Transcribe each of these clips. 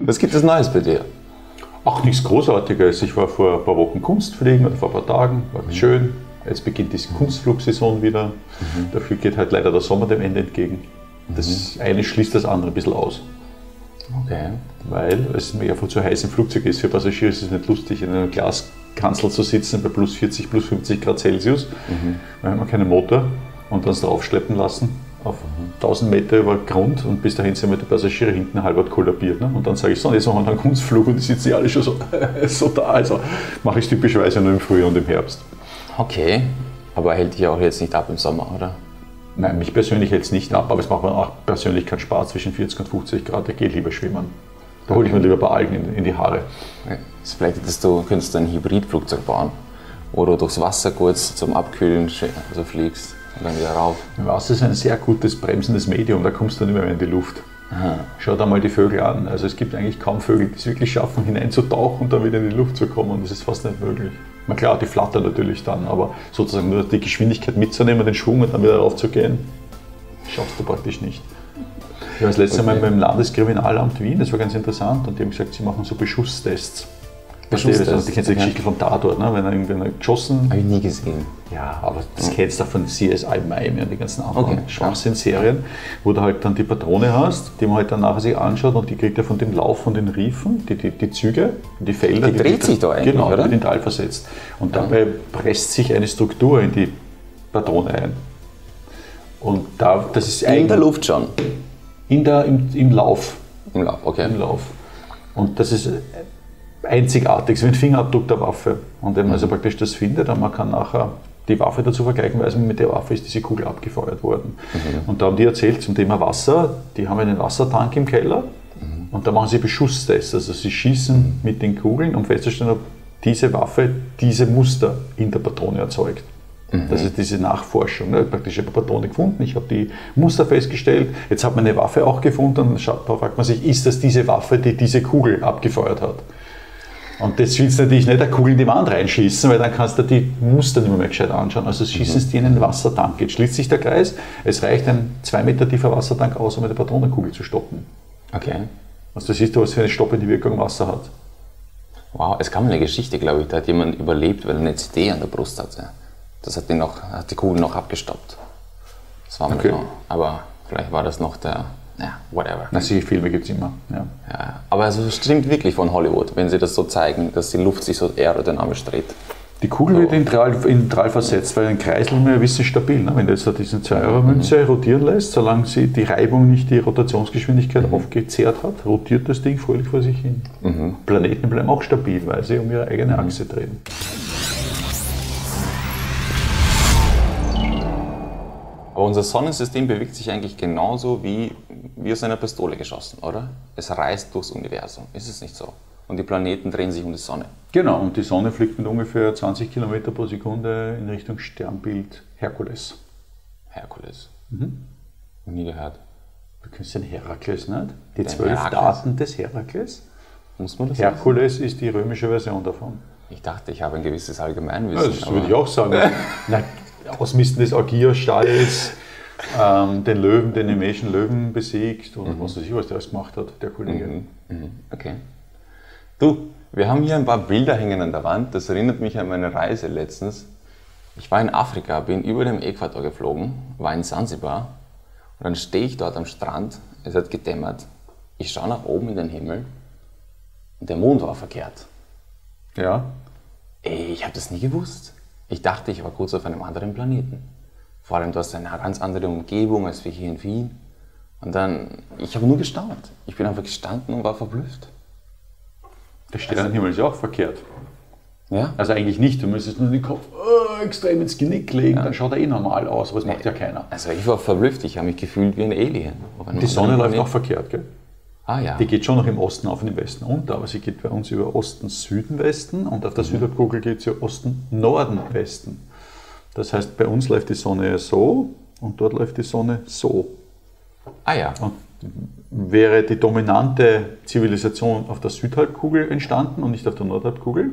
Was gibt es Neues bei dir? Ach, nichts Großartiges. Ich war vor ein paar Wochen Kunstfliegen oder vor ein paar Tagen. War mhm. schön. Jetzt beginnt die Kunstflugsaison wieder. Mhm. Dafür geht halt leider der Sommer dem Ende entgegen. Das mhm. eine schließt das andere ein bisschen aus. Okay. Weil es mir einfach zu heiß im Flugzeug ist. Für Passagiere ist es nicht lustig, in einer Glaskanzel zu sitzen bei plus 40, plus 50 Grad Celsius. Mhm. Dann hat man keinen Motor und dann es draufschleppen lassen auf 1000 Meter über Grund und bis dahin sind wir die Passagiere hinten halb kollabiert. Ne? Und dann sage ich so, jetzt machen wir einen Kunstflug und die sitzen ja alle schon so, so da. Also mache ich es typischerweise nur im Frühjahr und im Herbst. Okay, aber hält dich auch jetzt nicht ab im Sommer, oder? Nein, mich persönlich hält es nicht ab, aber es macht mir auch persönlich keinen Spaß zwischen 40 und 50 Grad. Ich gehe lieber schwimmen. Da hole ich mir lieber ein paar Algen in, in die Haare. Also vielleicht hättest du, könntest du ein Hybridflugzeug bauen, wo du durchs Wasser kurz zum Abkühlen also fliegst und dann wieder rauf. Wasser ist ein sehr gutes bremsendes Medium, da kommst du nicht mehr in die Luft. Aha. Schau da mal die Vögel an. Also es gibt eigentlich kaum Vögel, die es wirklich schaffen, hineinzutauchen und dann wieder in die Luft zu kommen. Das ist fast nicht möglich. Na klar, die flattern natürlich dann, aber sozusagen nur die Geschwindigkeit mitzunehmen, den Schwung und dann wieder raufzugehen, schaffst du praktisch nicht. Ich war das letzte okay. Mal beim Landeskriminalamt Wien, das war ganz interessant, und die haben gesagt, sie machen so Beschusstests. Beschuss also, die kennst du die Geschichte vom Tatort, ne? wenn er irgendwer geschossen Habe ich nie gesehen. Ja, aber das kennst du von CSI Miami und die ganzen anderen okay. Schwachsinn-Serien, wo du halt dann die Patrone hast, die man halt dann nachher sich anschaut und die kriegt er von dem Lauf von den Riefen, die, die, die Züge, die Felder. Die, die dreht die, sich da eigentlich, Genau, oder? wird in Tal versetzt. Und dabei presst sich eine Struktur in die Patrone ein. Und da, das ist In der Luft schon? In der, im, im Lauf. Im Lauf, okay. Im Lauf. Und das ist einzigartig, so wie ein Fingerabdruck der Waffe. Und wenn man also praktisch das findet, dann man kann nachher die Waffe dazu vergleichen, weil mit der Waffe ist diese Kugel abgefeuert worden. Mhm. Und da haben die erzählt zum Thema Wasser, die haben einen Wassertank im Keller mhm. und da machen sie Beschusstests. Also sie schießen mit den Kugeln, um festzustellen, ob diese Waffe diese Muster in der Patrone erzeugt. Mhm. Das ist diese Nachforschung. Ne? Praktisch eine Patrone gefunden, ich habe die Muster festgestellt, jetzt hat man eine Waffe auch gefunden und dann fragt man sich, ist das diese Waffe, die diese Kugel abgefeuert hat? Und das willst du natürlich nicht eine Kugel in die Wand reinschießen, weil dann kannst du die Muster nicht mehr gescheit anschauen. Also schießen mhm. sie in einen Wassertank. Jetzt schließt sich der Kreis. Es reicht ein zwei Meter tiefer Wassertank aus, um eine Patronenkugel zu stoppen. Okay. Also das ist was für eine stoppende Wirkung Wasser hat. Wow, es kam eine Geschichte, glaube ich, da hat jemand überlebt, weil er eine CD an der Brust hatte. Das hat, den noch, hat die Kugel noch abgestoppt. Das war mir okay. klar. Aber vielleicht war das noch der ja, whatever. Na, solche Filme gibt es immer. Ja. ja. aber also, es stimmt wirklich von Hollywood, wenn sie das so zeigen, dass die Luft sich so aerodynamisch dreht. Die Kugel so. wird in Drahl, in Drahl versetzt, weil ein Kreisel mehr ist stabil. Ne? Wenn du jetzt diese 2-Euro-Münze mhm. rotieren lässt, solange sie die Reibung nicht die Rotationsgeschwindigkeit mhm. aufgezehrt hat, rotiert das Ding fröhlich vor sich hin. Mhm. Planeten bleiben auch stabil, weil sie um ihre eigene. Achse drehen. Aber unser Sonnensystem bewegt sich eigentlich genauso wie, wie aus einer Pistole geschossen, oder? Es reist durchs Universum. Ist es nicht so? Und die Planeten drehen sich um die Sonne. Genau, und die Sonne fliegt mit ungefähr 20 Kilometer pro Sekunde in Richtung Sternbild Herkules. Herkules. Mhm. Nie gehört. Du kennst den Herakles nicht? Die den zwölf Herakles. Daten des Herakles? Muss man das Herkules sagen? ist die römische Version davon. Ich dachte, ich habe ein gewisses Allgemeinwissen. Ja, das würde ich auch sagen. Na, Ausmisten des Agierstalls, ähm, den Löwen, den nemesischen Löwen besiegt und mhm. was weiß ich, was der alles gemacht hat, der Kollege. Mhm. Mhm. Okay. Du, wir haben hier ein paar Bilder hängen an der Wand. Das erinnert mich an meine Reise letztens. Ich war in Afrika, bin über dem Äquator geflogen, war in Sansibar und dann stehe ich dort am Strand, es hat gedämmert, ich schaue nach oben in den Himmel und der Mond war verkehrt. Ja. Ey, ich habe das nie gewusst. Ich dachte, ich war kurz auf einem anderen Planeten. Vor allem, du hast eine ganz andere Umgebung als wir hier in Wien. Und dann, ich habe nur gestaunt. Ich bin einfach gestanden und war verblüfft. Der Sternenhimmel also, ist ja auch verkehrt. Ja? Also eigentlich nicht, du müsstest nur den Kopf oh, extrem ins Genick legen, ja. dann schaut er eh normal aus, aber das nee. macht ja keiner. Also ich war verblüfft, ich habe mich gefühlt wie ein Alien. Die Sonne läuft auch verkehrt, gell? Ah, ja. Die geht schon noch im Osten auf und im Westen unter, aber sie geht bei uns über Osten, Süden, Westen und auf der mhm. Südhalbkugel geht sie Osten, Norden, Westen. Das heißt, bei uns läuft die Sonne so und dort läuft die Sonne so. Ah ja. Und wäre die dominante Zivilisation auf der Südhalbkugel entstanden und nicht auf der Nordhalbkugel,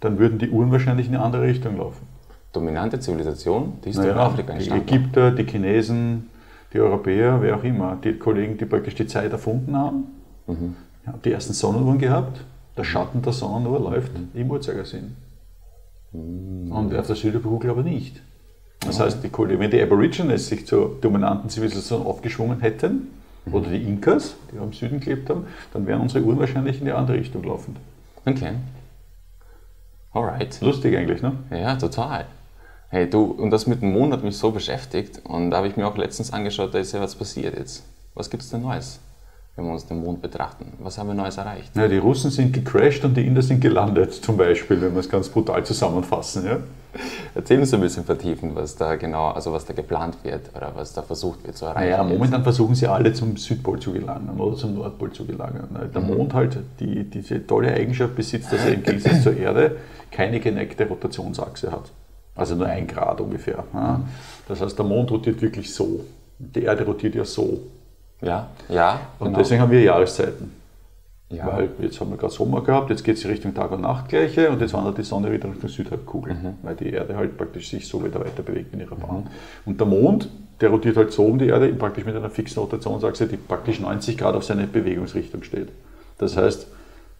dann würden die Uhren wahrscheinlich in eine andere Richtung laufen. Dominante Zivilisation, die ist naja, in Afrika entstanden. Die Ägypter, die Chinesen, die Europäer, wer auch immer, die Kollegen, die praktisch die Zeit erfunden haben, mhm. Ich habe die ersten Sonnenuhren gehabt. Der Schatten der Sonnenuhr läuft im Uhrzeigersinn. Und auf der Südhalbkugel aber nicht. Das heißt, die, Kohle- wenn die Aborigines sich zur dominanten Zivilisation aufgeschwungen hätten, oder die Inkas, die am Süden gelebt haben, dann wären unsere Uhren wahrscheinlich in die andere Richtung laufend. Okay. Alright. Lustig eigentlich, ne? Ja, total. Hey, du, und das mit dem Mond hat mich so beschäftigt und da habe ich mir auch letztens angeschaut, da ist ja was passiert jetzt. Was gibt es denn Neues, wenn wir uns den Mond betrachten? Was haben wir Neues erreicht? Ja, die Russen sind gecrashed und die Inder sind gelandet, zum Beispiel, wenn wir es ganz brutal zusammenfassen. Ja? Erzähl uns ein bisschen vertiefen, was da genau, also was da geplant wird oder was da versucht wird zu erreichen. Naja, momentan versuchen sie alle zum Südpol zu gelangen oder zum Nordpol zu gelangen. Der Mond halt die, diese tolle Eigenschaft besitzt, dass er im Gegensatz zur Erde keine geneigte Rotationsachse hat. Also nur ein Grad ungefähr. Ja. Das heißt, der Mond rotiert wirklich so. Die Erde rotiert ja so. Ja, ja. Und genau. deswegen haben wir Jahreszeiten. ja. Weil jetzt haben wir gerade Sommer gehabt, jetzt geht es Richtung Tag- und Nachtgleiche und jetzt wandert die Sonne wieder Richtung Südhalbkugel, weil die Erde halt praktisch sich so wieder weiter bewegt in ihrer Bahn. Und der Mond, der rotiert halt so um die Erde, praktisch mit einer fixen Rotationsachse, die praktisch 90 Grad auf seine Bewegungsrichtung steht. Das heißt,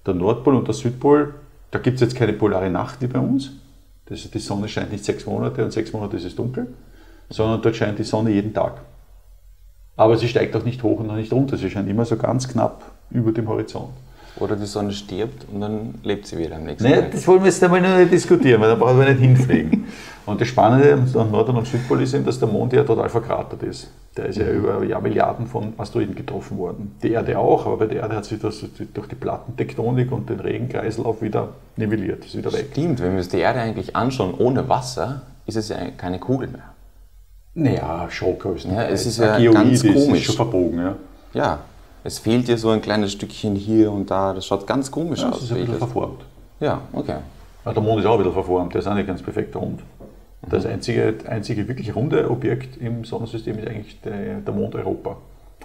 der Nordpol und der Südpol, da gibt es jetzt keine polare Nacht wie bei uns. Das die Sonne scheint nicht sechs Monate und sechs Monate ist es dunkel, sondern dort scheint die Sonne jeden Tag. Aber sie steigt auch nicht hoch und auch nicht runter, sie scheint immer so ganz knapp über dem Horizont. Oder die Sonne stirbt und dann lebt sie wieder am nächsten Naja, Tag. das wollen wir jetzt einmal noch nicht diskutieren, weil da brauchen wir nicht hinfliegen. Und das Spannende am Nord- und Südpol ist eben, dass der Mond ja total verkratert ist. Der ist ja über ja, Milliarden von Asteroiden getroffen worden. Die Erde auch, aber bei der Erde hat sich das durch die Plattentektonik und den Regenkreislauf wieder nivelliert, ist wieder weg. Stimmt, wenn wir uns die Erde eigentlich anschauen, ohne Wasser, ist es ja keine Kugel mehr. Naja, schon größtenteils. Ja, es ist ja Geoid ganz ist, komisch. ist schon verbogen. Ja. Ja, es fehlt ja so ein kleines Stückchen hier und da. Das schaut ganz komisch Das aus. ist ein bisschen verformt. ja, okay. Ja, der Mond ist auch ein bisschen verformt, der ist auch nicht ganz perfekt rund. Das einzige, einzige wirklich runde Objekt im Sonnensystem ist eigentlich der, der Mond Europa.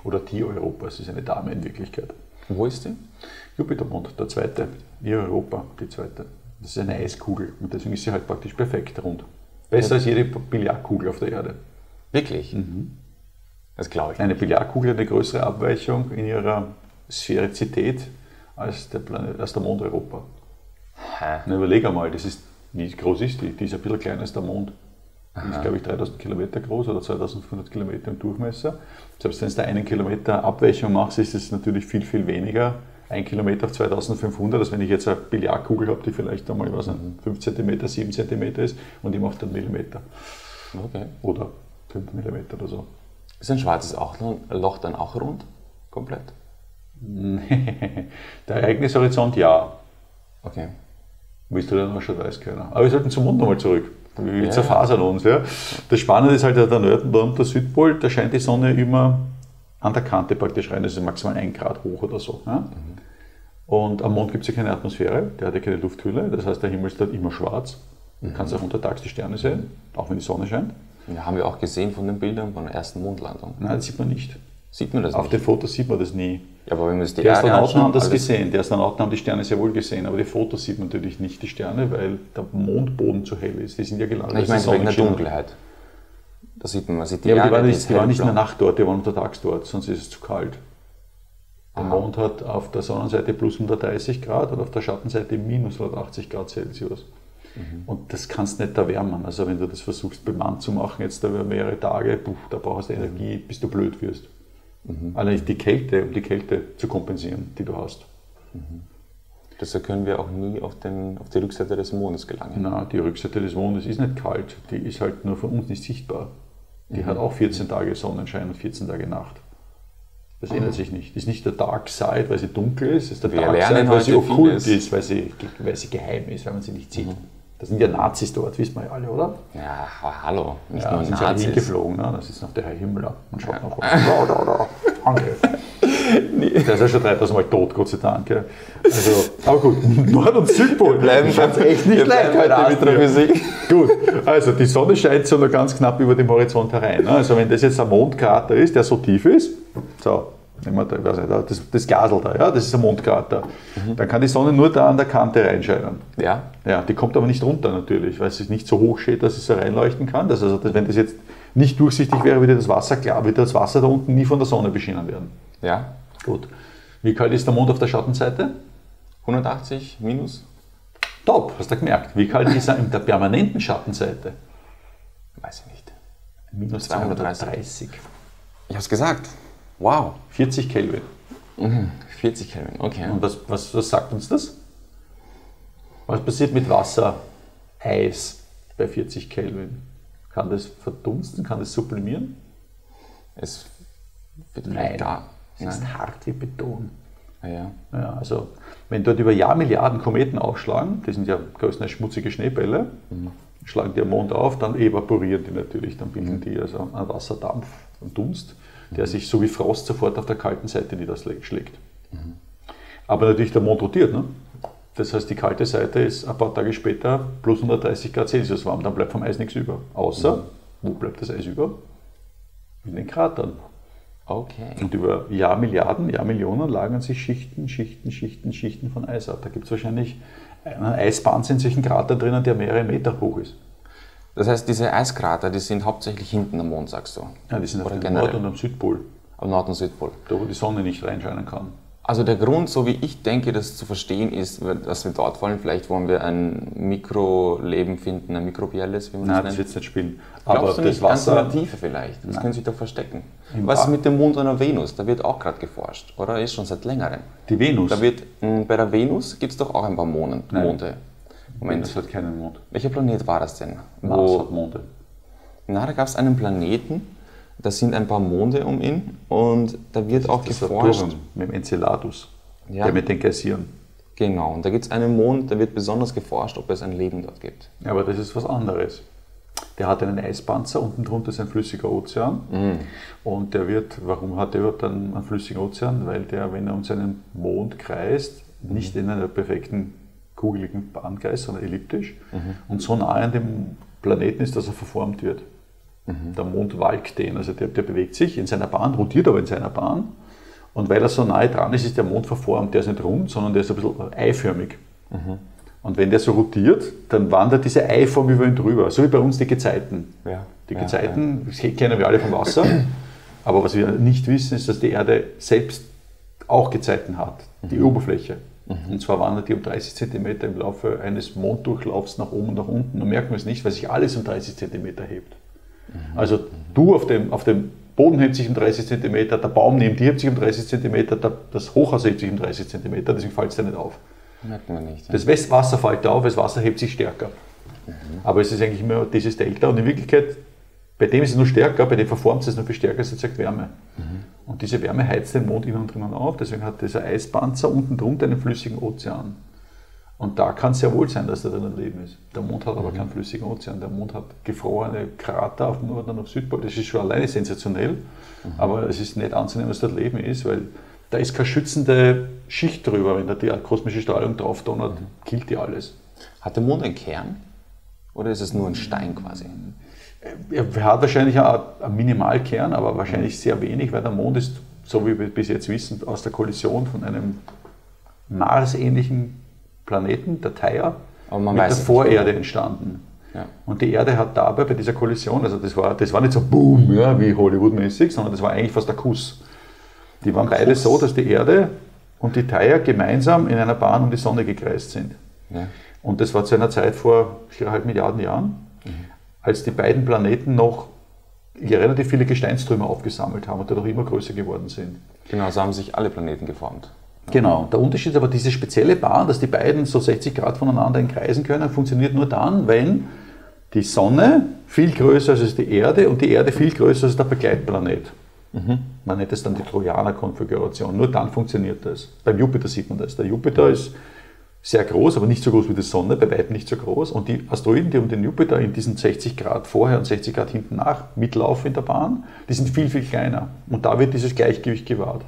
Oder die Europa, es ist eine Dame in Wirklichkeit. Wo ist die? Jupitermond, der zweite. Ihr Europa, die zweite. Das ist eine Eiskugel und deswegen ist sie halt praktisch perfekt rund. Besser als jede Billardkugel auf der Erde. Wirklich? Das glaube ich. Eine Billardkugel hat eine größere Abweichung in ihrer Sphärizität als der, Planet, als der Mond Europa. Hä? Na, überleg einmal, das ist, wie groß ist die? Die ist ein bisschen kleiner als der Mond. Die ist, glaube ich, 3000 Kilometer groß oder 2500 Kilometer im Durchmesser. Selbst wenn du da einen Kilometer Abweichung machst, ist es natürlich viel, viel weniger. Ein Kilometer auf 2500, als wenn ich jetzt eine Billardkugel habe, die vielleicht einmal was, 5 cm, 7 cm ist und die macht dann Millimeter Okay. oder 5 Millimeter oder so. Ist ein schwarzes Loch dann auch rund? Komplett? Der Ereignishorizont ja. Okay. Willst du dann auch schon weiß keiner. Aber wir sollten zum Mond nochmal zurück. Wir Ja, zerfasern uns. Ja. Das Spannende ist halt der Nord- und der Südpol, da scheint die Sonne immer an der Kante praktisch rein. Das ist maximal ein Grad hoch oder so. Ja. Und am Mond gibt es ja keine Atmosphäre, der hat ja keine Lufthülle. Das heißt, der Himmel ist dort immer schwarz. Du kannst auch untertags die Sterne sehen, auch wenn die Sonne scheint. Ja, haben wir auch gesehen von den Bildern von der ersten Mondlandung. Nein, das sieht man nicht. Sieht man das Auf nicht? den Fotos sieht man das nie. Ja, aber wenn uns die Die Astronauten haben das gesehen. Die Astronauten haben die Sterne sehr wohl gesehen, aber die Fotos sieht man natürlich nicht, die Sterne, weil der Mondboden zu hell ist. Die sind ja. Nein, ich meine die wegen der. Dunkelheit. Da sieht man, man sieht die Ja, aber die waren nicht, die waren nicht in der. Nacht dort, die waren untertags dort, sonst ist es zu kalt. Der Aha. Mond hat auf der Sonnenseite plus 130 Grad und auf der Schattenseite minus 180 Grad Celsius. Mhm. Und das kannst du nicht erwärmen. Also wenn du das versuchst bemannt zu machen, jetzt über mehrere Tage, puh, da brauchst du Energie, bis du blöd wirst. Mhm. Allein die Kälte, um die Kälte zu kompensieren, die du hast. Deshalb können wir auch nie auf, den, auf die Rückseite des Mondes gelangen. Na, die Rückseite des Mondes ist nicht kalt, die ist halt nur von uns nicht sichtbar. Die Mhm. hat auch 14 Tage Sonnenschein und 14 Tage Nacht. Das ändert sich nicht. Das ist nicht der Dark Side, weil sie dunkel ist, das ist der Wir Dark Side, weil sie okkult vieles. ist, weil sie, weil sie geheim ist, weil man sie nicht sieht. Das sind ja Nazis dort, wissen wir ja alle, oder? Ja, hallo, nicht Ja, nur sind Nazis. hingeflogen, ne? das ist noch der Herr Himmler. Man schaut. Da, da, da. Danke. Der ist ja schon 3000 Mal tot, Gott sei Dank. Ja. Also, aber gut, Nord- und Südpol. bleiben fand's echt nicht leicht der heute mit dir. Astrophysik. Gut, also die Sonne scheint so nur ganz knapp über dem Horizont herein. ne? Also wenn das jetzt ein Mondkrater ist, der so tief ist, so, nehmen wir da, ich weiß nicht, das, das Gasel da, ja, das ist ein Mondkrater, dann kann die Sonne nur da an der Kante reinscheinen. Ja, Ja, die kommt aber nicht runter natürlich, weil sie nicht so hoch steht, dass es so reinleuchten kann. Das, also, wenn das jetzt nicht durchsichtig wäre, würde das Wasser klar, würde das Wasser da unten nie von der Sonne beschienen werden. ja. Gut. Wie kalt ist der Mond auf der Schattenseite? 180 minus? Top, hast du gemerkt. Wie kalt ist er in der permanenten Schattenseite? Weiß ich nicht. Minus 230. 230. Ich hab's gesagt. Wow. 40 Kelvin. 40 Kelvin, okay. Und was, was, was sagt uns das? Was passiert mit Wasser, Eis bei 40 Kelvin? Kann das verdunsten? Kann das sublimieren? Es wird Nein. da. Es ist hart wie Beton. Ah, ja. Ja, also wenn dort über Jahrmilliarden Kometen aufschlagen, die sind ja größtenteils schmutzige Schneebälle, schlagen die am Mond auf, dann evaporieren die natürlich, dann bilden die also einen Wasserdampf, einen Dunst, der sich so wie Frost sofort auf der kalten Seite niederschlägt. Aber natürlich der Mond rotiert. Ne? Das heißt, die kalte Seite ist ein paar Tage später plus 130 Grad Celsius warm, dann bleibt vom Eis nichts über. Außer, wo bleibt das Eis über? In den Kratern. Okay. Und über Jahrmilliarden, Jahrmillionen lagern sich Schichten, Schichten, Schichten, Schichten von Eis ab. Da gibt es wahrscheinlich einen Eispanzer in solchen Krater drinnen, der mehrere Meter hoch ist. Das heißt, diese Eiskrater, die sind hauptsächlich hinten am Mond, sagst du? Ja, die sind auf Oder dem generell? Nord- und am Südpol, Am Nord- und Südpol. da wo die Sonne nicht reinscheinen kann. Also der Grund, so wie ich denke, das zu verstehen ist, dass wir dort wollen, vielleicht wollen wir ein Mikroleben finden, ein mikrobielles, wie man Nein, das das nennt. wird es nicht spielen. Glaubst Aber du das nicht, ganz in Wasser, der Tiefe vielleicht? Das können sich doch verstecken. Im Was ist mit dem Mond einer Venus? Da wird auch gerade geforscht, oder? Ist schon seit längerem. die Venus, Da wird, mh, bei der Venus gibt es doch auch ein paar Monde. Nein. Monde. Moment, Venus hat keinen Mond. welcher Planet war das denn? Mars Wo, hat Monde. na, da gab es einen Planeten, da sind ein paar Monde um ihn und da wird auch Das geforscht. Saturn mit dem Enceladus, Ja. der mit den Geysiren. Genau, und da gibt es einen Mond, da wird besonders geforscht, ob es ein Leben dort gibt. Ja, Aber das ist was anderes. Der hat einen Eispanzer, unten drunter ist ein flüssiger Ozean. Und der wird, warum hat er überhaupt einen, einen flüssigen Ozean? Weil der, wenn er um seinen Mond kreist, nicht in einer perfekten kugeligen Bahn kreist, sondern elliptisch und so nah an dem Planeten ist, dass er verformt wird. Der Mond walkt den, also der, der bewegt sich in seiner Bahn, rotiert aber in seiner Bahn. Und weil er so nahe dran ist, ist der Mond verformt. Der ist nicht rund, sondern der ist ein bisschen eiförmig. Und wenn der so rotiert, dann wandert diese Eiform über ihn drüber, so wie bei uns die Gezeiten. Ja, Die ja, Gezeiten das kennen wir alle vom Wasser, aber was wir nicht wissen, ist, dass die Erde selbst auch Gezeiten hat, die Oberfläche. Und zwar wandert die um 30 cm im Laufe eines Monddurchlaufs nach oben und nach unten. Und merken wir es nicht, weil sich alles um 30 cm hebt. Also du auf dem, auf dem Boden hebt sich um 30 cm, der Baum neben dir hebt sich um 30 cm, das Hochhaus hebt sich um 30 cm, deswegen fällt es dir nicht auf. Merkt man nicht. Ja. Das West- Wasser fällt auf, das Wasser hebt sich stärker. Aber es ist eigentlich immer dieses Delta und in Wirklichkeit, bei dem ist es nur stärker, bei dem verformt es es nur viel stärker, es erzeugt Wärme. Und diese Wärme heizt den Mond innen und drinnen auf, deswegen hat dieser Eispanzer unten drunter einen flüssigen Ozean. Und da kann es sehr wohl sein, dass da drin ein Leben ist. Der Mond hat aber keinen flüssigen Ozean. Der Mond hat gefrorene Krater auf dem Nord- und auf Südpol. Das ist schon alleine sensationell, aber es ist nicht anzunehmen, dass dort Leben ist, weil da ist keine schützende Schicht drüber. Wenn da die kosmische Strahlung drauf donnert, killt die alles. Hat der Mond einen Kern? Oder ist es nur ein Stein quasi? Er hat wahrscheinlich einen einen Minimalkern, aber wahrscheinlich sehr wenig, weil der Mond ist, so wie wir bis jetzt wissen, aus der Kollision von einem Mars-ähnlichen Planeten, der Theia, mit der nicht Vorerde entstanden. Ja. Und die Erde hat dabei bei dieser Kollision, also das war, das war nicht so Boom, ja, wie Hollywood-mäßig, sondern das war eigentlich fast ein Kuss. Die waren beide so, dass die Erde und die Theia gemeinsam in einer Bahn um die Sonne gekreist sind. Ja. Und das war zu einer Zeit vor 4,5 Milliarden Jahren, als die beiden Planeten noch relativ viele Gesteinstrümmer aufgesammelt haben und dadurch immer größer geworden sind. Genau, so haben sich alle Planeten geformt. Genau. Der Unterschied ist aber diese spezielle Bahn, dass die beiden so 60 Grad voneinander kreisen können, funktioniert nur dann, wenn die Sonne viel größer ist als die Erde und die Erde viel größer als der Begleitplanet. Man nennt es dann die Trojaner-Konfiguration. Nur dann funktioniert das. Beim Jupiter sieht man das. Der Jupiter ist sehr groß, aber nicht so groß wie die Sonne, bei weitem nicht so groß. Und die Asteroiden, die um den Jupiter in diesen 60 Grad vorher und 60 Grad hinten nach mitlaufen in der Bahn, die sind viel, viel kleiner. Und da wird dieses Gleichgewicht gewahrt.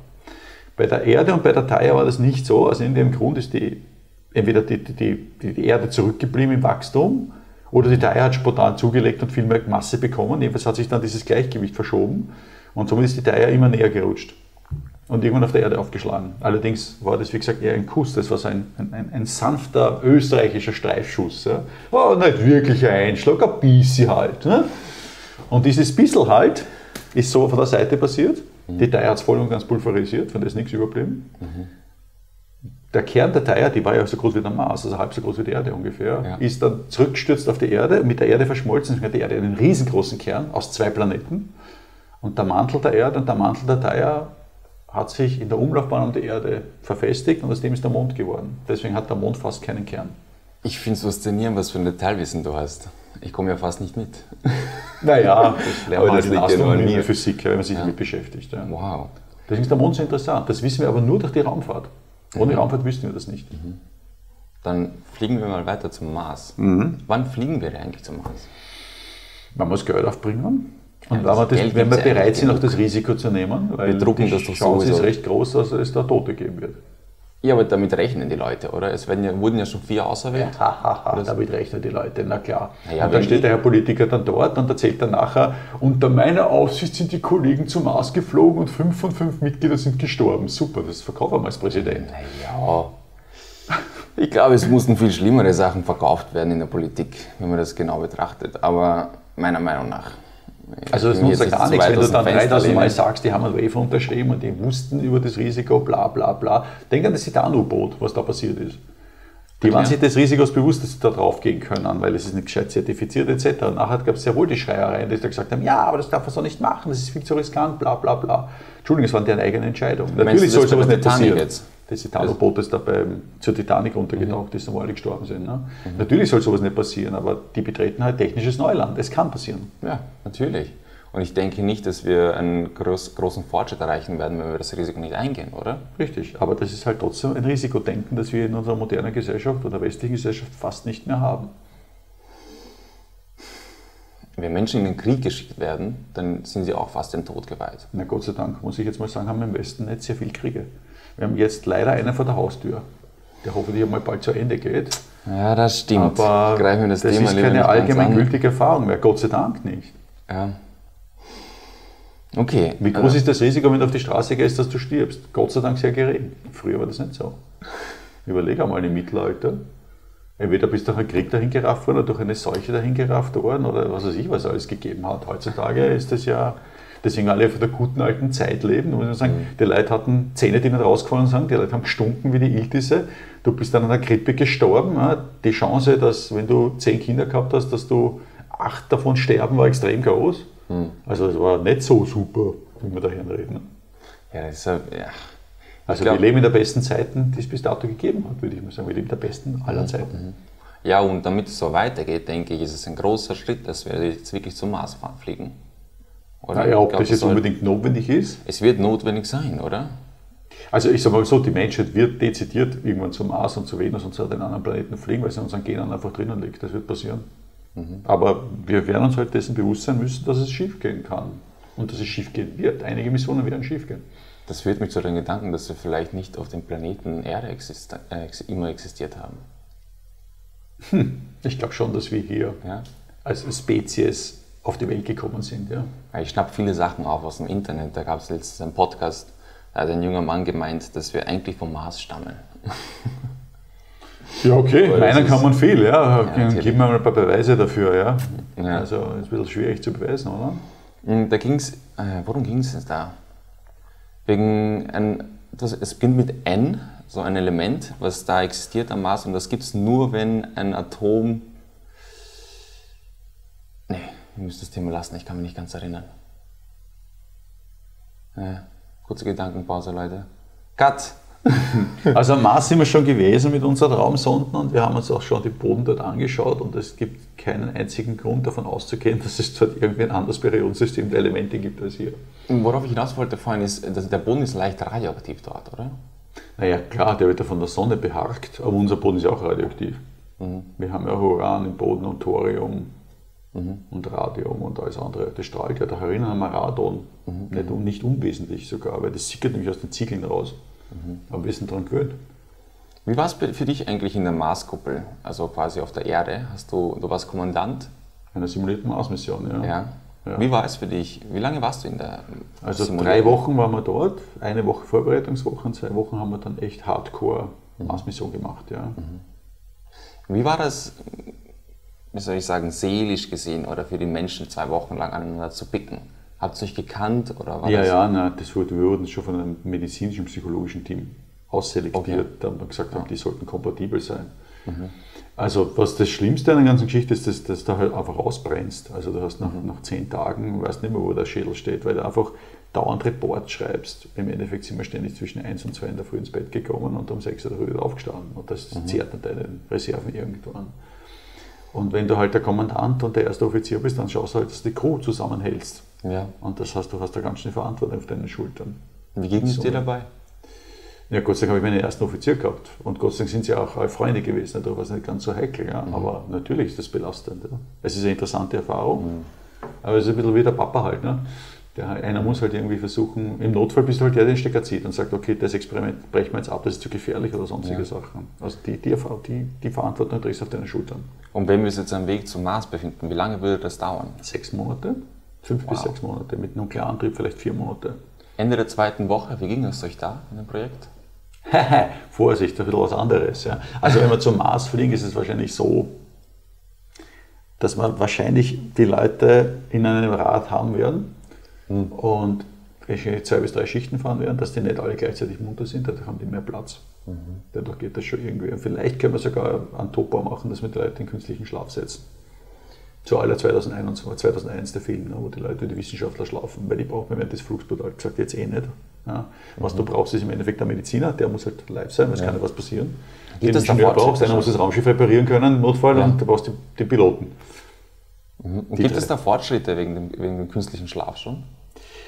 Bei der Erde und bei der Theia war das nicht so. Also in dem Grund ist die, entweder die, die, die, Erde zurückgeblieben im Wachstum oder die Theia hat spontan zugelegt und viel mehr Masse bekommen. Jedenfalls hat sich dann dieses Gleichgewicht verschoben und somit ist die Theia immer näher gerutscht und irgendwann auf der Erde aufgeschlagen. Allerdings war das, wie gesagt, eher ein Kuss. Das war so ein, ein, ein sanfter österreichischer Streifschuss. Ja. War nicht wirklich ein Einschlag, ein bisschen halt. Ne? Und dieses bisschen halt ist so von der Seite passiert Mhm. Die Teier hat es voll und ganz pulverisiert, von der ist nichts überblieben. Der Kern der Teier, die war ja so groß wie der Mars, also halb so groß wie die Erde ungefähr, Ja. ist dann zurückgestürzt auf die Erde, mit der Erde verschmolzen. Deswegen hat die Erde einen riesengroßen Kern aus zwei Planeten. Und der Mantel der Erde und der Mantel der Teier hat sich in der Umlaufbahn um die Erde verfestigt und aus dem ist der Mond geworden. Deswegen hat der Mond fast keinen Kern. Ich finde es faszinierend, was für ein Detailwissen du hast. Ich komme ja fast nicht mit. Naja, das lernt man das in liegt Astronomie und Physik, wenn man sich Ja. damit beschäftigt. Ja. Wow. Deswegen ist der Mond so interessant. Das wissen wir aber nur durch die Raumfahrt. Ohne Raumfahrt wüssten wir das nicht. Dann fliegen wir mal weiter zum Mars. Mhm. Wann fliegen wir eigentlich zum Mars? Man muss Geld aufbringen. Und Ja, wenn, das wir, das, wenn wir bereit sind, auch das Risiko zu nehmen, weil Wir drucken die das doch Chance ist sowieso. recht groß, dass es da Tote geben wird. Ja, aber damit rechnen die Leute, oder? Es werden ja, wurden ja schon vier auserwählt. Hahaha, damit rechnen die Leute, na klar. Ja, und dann steht der Herr Politiker dann dort und erzählt dann nachher, unter meiner Aufsicht sind die Kollegen zum Mars geflogen und fünf von fünf Mitglieder sind gestorben. Super, das verkaufen wir als Präsident. Naja. Ich glaube, es mussten viel schlimmere Sachen verkauft werden in der Politik, wenn man das genau betrachtet. Aber meiner Meinung nach. Also will nutzt ja gar nicht nichts, wenn du dann Fenster 3000 Mal sagst, die haben einen Waiver unterschrieben und die wussten über das Risiko, bla bla bla. Denk an das Titan-U-Boot, was da passiert ist. Die waren sich des Risikos bewusst, dass sie da drauf gehen können, weil es ist nicht gescheit zertifiziert etc. Und nachher gab es sehr wohl die Schreiereien, die da gesagt haben, ja, aber das darf man so nicht machen, das ist viel zu riskant, bla bla bla. Entschuldigung, es waren deren eigene Entscheidung. Natürlich soll sowas nicht passieren. jetzt? Das Titan-U-Boot ist da beim, zur Titanic untergetaucht ist, wo alle gestorben sind. Ne? Natürlich soll sowas nicht passieren, aber die betreten halt technisches Neuland. Es kann passieren. Ja, natürlich. Und ich denke nicht, dass wir einen groß, großen Fortschritt erreichen werden, wenn wir das Risiko nicht eingehen, oder? Richtig, aber das ist halt trotzdem ein Risikodenken, das wir in unserer modernen Gesellschaft oder westlichen Gesellschaft fast nicht mehr haben. Wenn Menschen in den Krieg geschickt werden, dann sind sie auch fast dem Tod geweiht. Na Gott sei Dank, muss ich jetzt mal sagen, haben wir im Westen nicht sehr viel Kriege. Wir haben jetzt leider einen vor der Haustür, der hoffentlich einmal bald zu Ende geht. Ja, das stimmt. Aber Greifen wir das, das Thema ist keine allgemeingültige Erfahrung mehr, Gott sei Dank nicht. Ja. Okay. Wie groß ist das Risiko, wenn du auf die Straße gehst, dass du stirbst? Gott sei Dank sehr gering. Früher war das nicht so. Überleg einmal im Mittelalter. Entweder bist du durch einen Krieg dahin gerafft worden oder durch eine Seuche dahin gerafft worden oder was weiß ich, was es alles gegeben hat. Heutzutage ist das ja, deswegen alle von der guten alten Zeit leben. Da muss man sagen, die Leute hatten Zähne, die nicht rausgefallen sind, die Leute haben gestunken wie die Iltisse. Du bist dann an einer Grippe gestorben. Die Chance, dass, wenn du zehn Kinder gehabt hast, dass du acht davon sterben, war extrem groß. Also es war nicht so super, wie wir dahin reden. Ja, das ist ja. Also glaub- wir leben in der besten Zeiten, die es bis dato gegeben hat, würde ich mal sagen. Wir leben in der besten aller Mhm. Zeiten. ja, und damit es so weitergeht, denke ich, ist es ein großer Schritt, dass wir jetzt wirklich zum Mars fliegen. Oder? Naja, ob glaub, das jetzt soll- unbedingt notwendig ist. Es wird notwendig sein, oder? Also ich sage mal so, die Menschheit wird dezidiert irgendwann zum Mars und zu Venus und zu den anderen Planeten fliegen, weil es in unseren Genen einfach drinnen liegt. Das wird passieren. Mhm. Aber wir werden uns halt dessen bewusst sein müssen, dass es schief gehen kann. Und dass es schief gehen wird. Einige Missionen werden schief gehen. Das führt mich zu den Gedanken, dass wir vielleicht nicht auf dem Planeten Erde exist äh, immer existiert haben. Ich glaube schon, dass wir hier Ja? als Spezies auf die Welt gekommen sind. Ja. Ich schnapp viele Sachen auf aus dem Internet. Da gab es letztens einen Podcast, da hat ein junger Mann gemeint, dass wir eigentlich vom Mars stammen. Ja, okay. Ist- kann man viel, ja. natürlich. Gib mir mal ein paar Beweise dafür, ja. Ja. Also, ist ein bisschen schwierig zu beweisen, oder? Und Da ging's, äh, worum ging es da? Wegen ein, das, es beginnt mit N, so ein Element, was da existiert am Mars und das gibt es nur, wenn ein Atom. Ich muss das Thema lassen, ich kann mich nicht ganz erinnern. Ja, kurze Gedankenpause, Leute. Cut! Also am Mars sind wir schon gewesen mit unseren Raumsonden und wir haben uns auch schon den Boden dort angeschaut und es gibt keinen einzigen Grund davon auszugehen, dass es dort irgendwie ein anderes Periodensystem der Elemente gibt als hier. Und Worauf ich hinaus wollte vorhin ist, dass der Boden ist leicht radioaktiv dort, oder? Naja, klar, der wird ja von der Sonne beharkt, aber unser Boden ist auch radioaktiv. Wir haben ja auch Uran im Boden und Thorium und Radium und alles andere. Das strahlt ja da herinnen haben wir Radon. Nicht, un- nicht unwesentlich sogar, weil das sickert nämlich aus den Ziegeln raus. Aber wir sind daran gewöhnt. Wie war es für dich eigentlich in der Marskuppel, also quasi auf der Erde? Hast du, du warst Kommandant, Einer simulierten Marsmission, ja. ja? Ja. Wie war es für dich? Wie lange warst du in der Also drei Wochen waren wir dort, eine Woche Vorbereitungswoche und zwei Wochen haben wir dann echt Hardcore Marsmission gemacht. Ja. Wie war das, wie soll ich sagen, seelisch gesehen oder für die Menschen zwei Wochen lang aneinander zu picken? Habt ihr euch gekannt oder war Ja, das? ja, nein, das wurde, wir wurden schon von einem medizinischen, psychologischen Team ausselektiert, okay. da wir gesagt haben, die sollten kompatibel sein. Mhm. Also was das Schlimmste an der ganzen Geschichte ist, dass, dass du halt einfach ausbrennst. Also du hast nach, mhm. nach zehn Tagen, weißt nicht mehr, wo der Schädel steht, weil du einfach dauernd Report schreibst. Im Endeffekt sind wir ständig zwischen 1 und 2 in der Früh ins Bett gekommen und um 6 Uhr wieder aufgestanden. Und das mhm. zehrt dann deine Reserven irgendwann. Und wenn du halt der Kommandant und der erste Offizier bist, dann schaust du halt, dass du die Crew zusammenhältst. Ja. Und das heißt, du hast da ganz schön Verantwortung auf deinen Schultern. Wie ging es so. dir dabei? Ja, Gott sei Dank habe ich meinen ersten Offizier gehabt. Und Gott sei Dank sind sie auch Freunde gewesen. Da war es nicht ganz so heikel. Ja. Mhm. Aber natürlich ist das belastend. Ja. Es ist eine interessante Erfahrung. Mhm. Aber es ist ein bisschen wie der Papa halt. Ne? Der, einer muss halt irgendwie versuchen, im Notfall bist du halt der, der den Stecker zieht und sagt, okay, das Experiment brechen wir jetzt ab, das ist zu gefährlich oder sonstige ja. Sachen. Also die, die, die, die Verantwortung trägst du auf deine Schultern. Und wenn wir uns jetzt am Weg zum Mars befinden, wie lange würde das dauern? Sechs Monate. Fünf wow. bis sechs Monate. Mit Nuklearantrieb vielleicht vier Monate. Ende der zweiten Woche, wie ging es euch da in dem Projekt? Vorsicht, ein bisschen was anderes. Ja. Also wenn wir zum Mars fliegen, ist es wahrscheinlich so, dass wir wahrscheinlich die Leute in einem Rad haben werden mhm. und zwei bis drei Schichten fahren werden, dass die nicht alle gleichzeitig munter sind, dadurch haben die mehr Platz. Mhm. Dadurch geht das schon irgendwie. Und vielleicht können wir sogar einen Topbau machen, dass wir die Leute in künstlichen Schlaf setzen. Zu aller 2001, 2001 der Film, ne, wo die Leute, die Wissenschaftler schlafen, weil die brauchen während des Flugs gesagt, jetzt eh nicht. Ja. Was mhm. du brauchst, ist im Endeffekt der Mediziner, der muss halt live sein, weil es ja. kann ja was passieren. Gibt den Ingenieur brauchst, einer muss das Raumschiff reparieren können im Notfall ja. und du brauchst die, die Piloten. Mhm. Gibt es da Fortschritte wegen dem, wegen dem künstlichen Schlaf schon?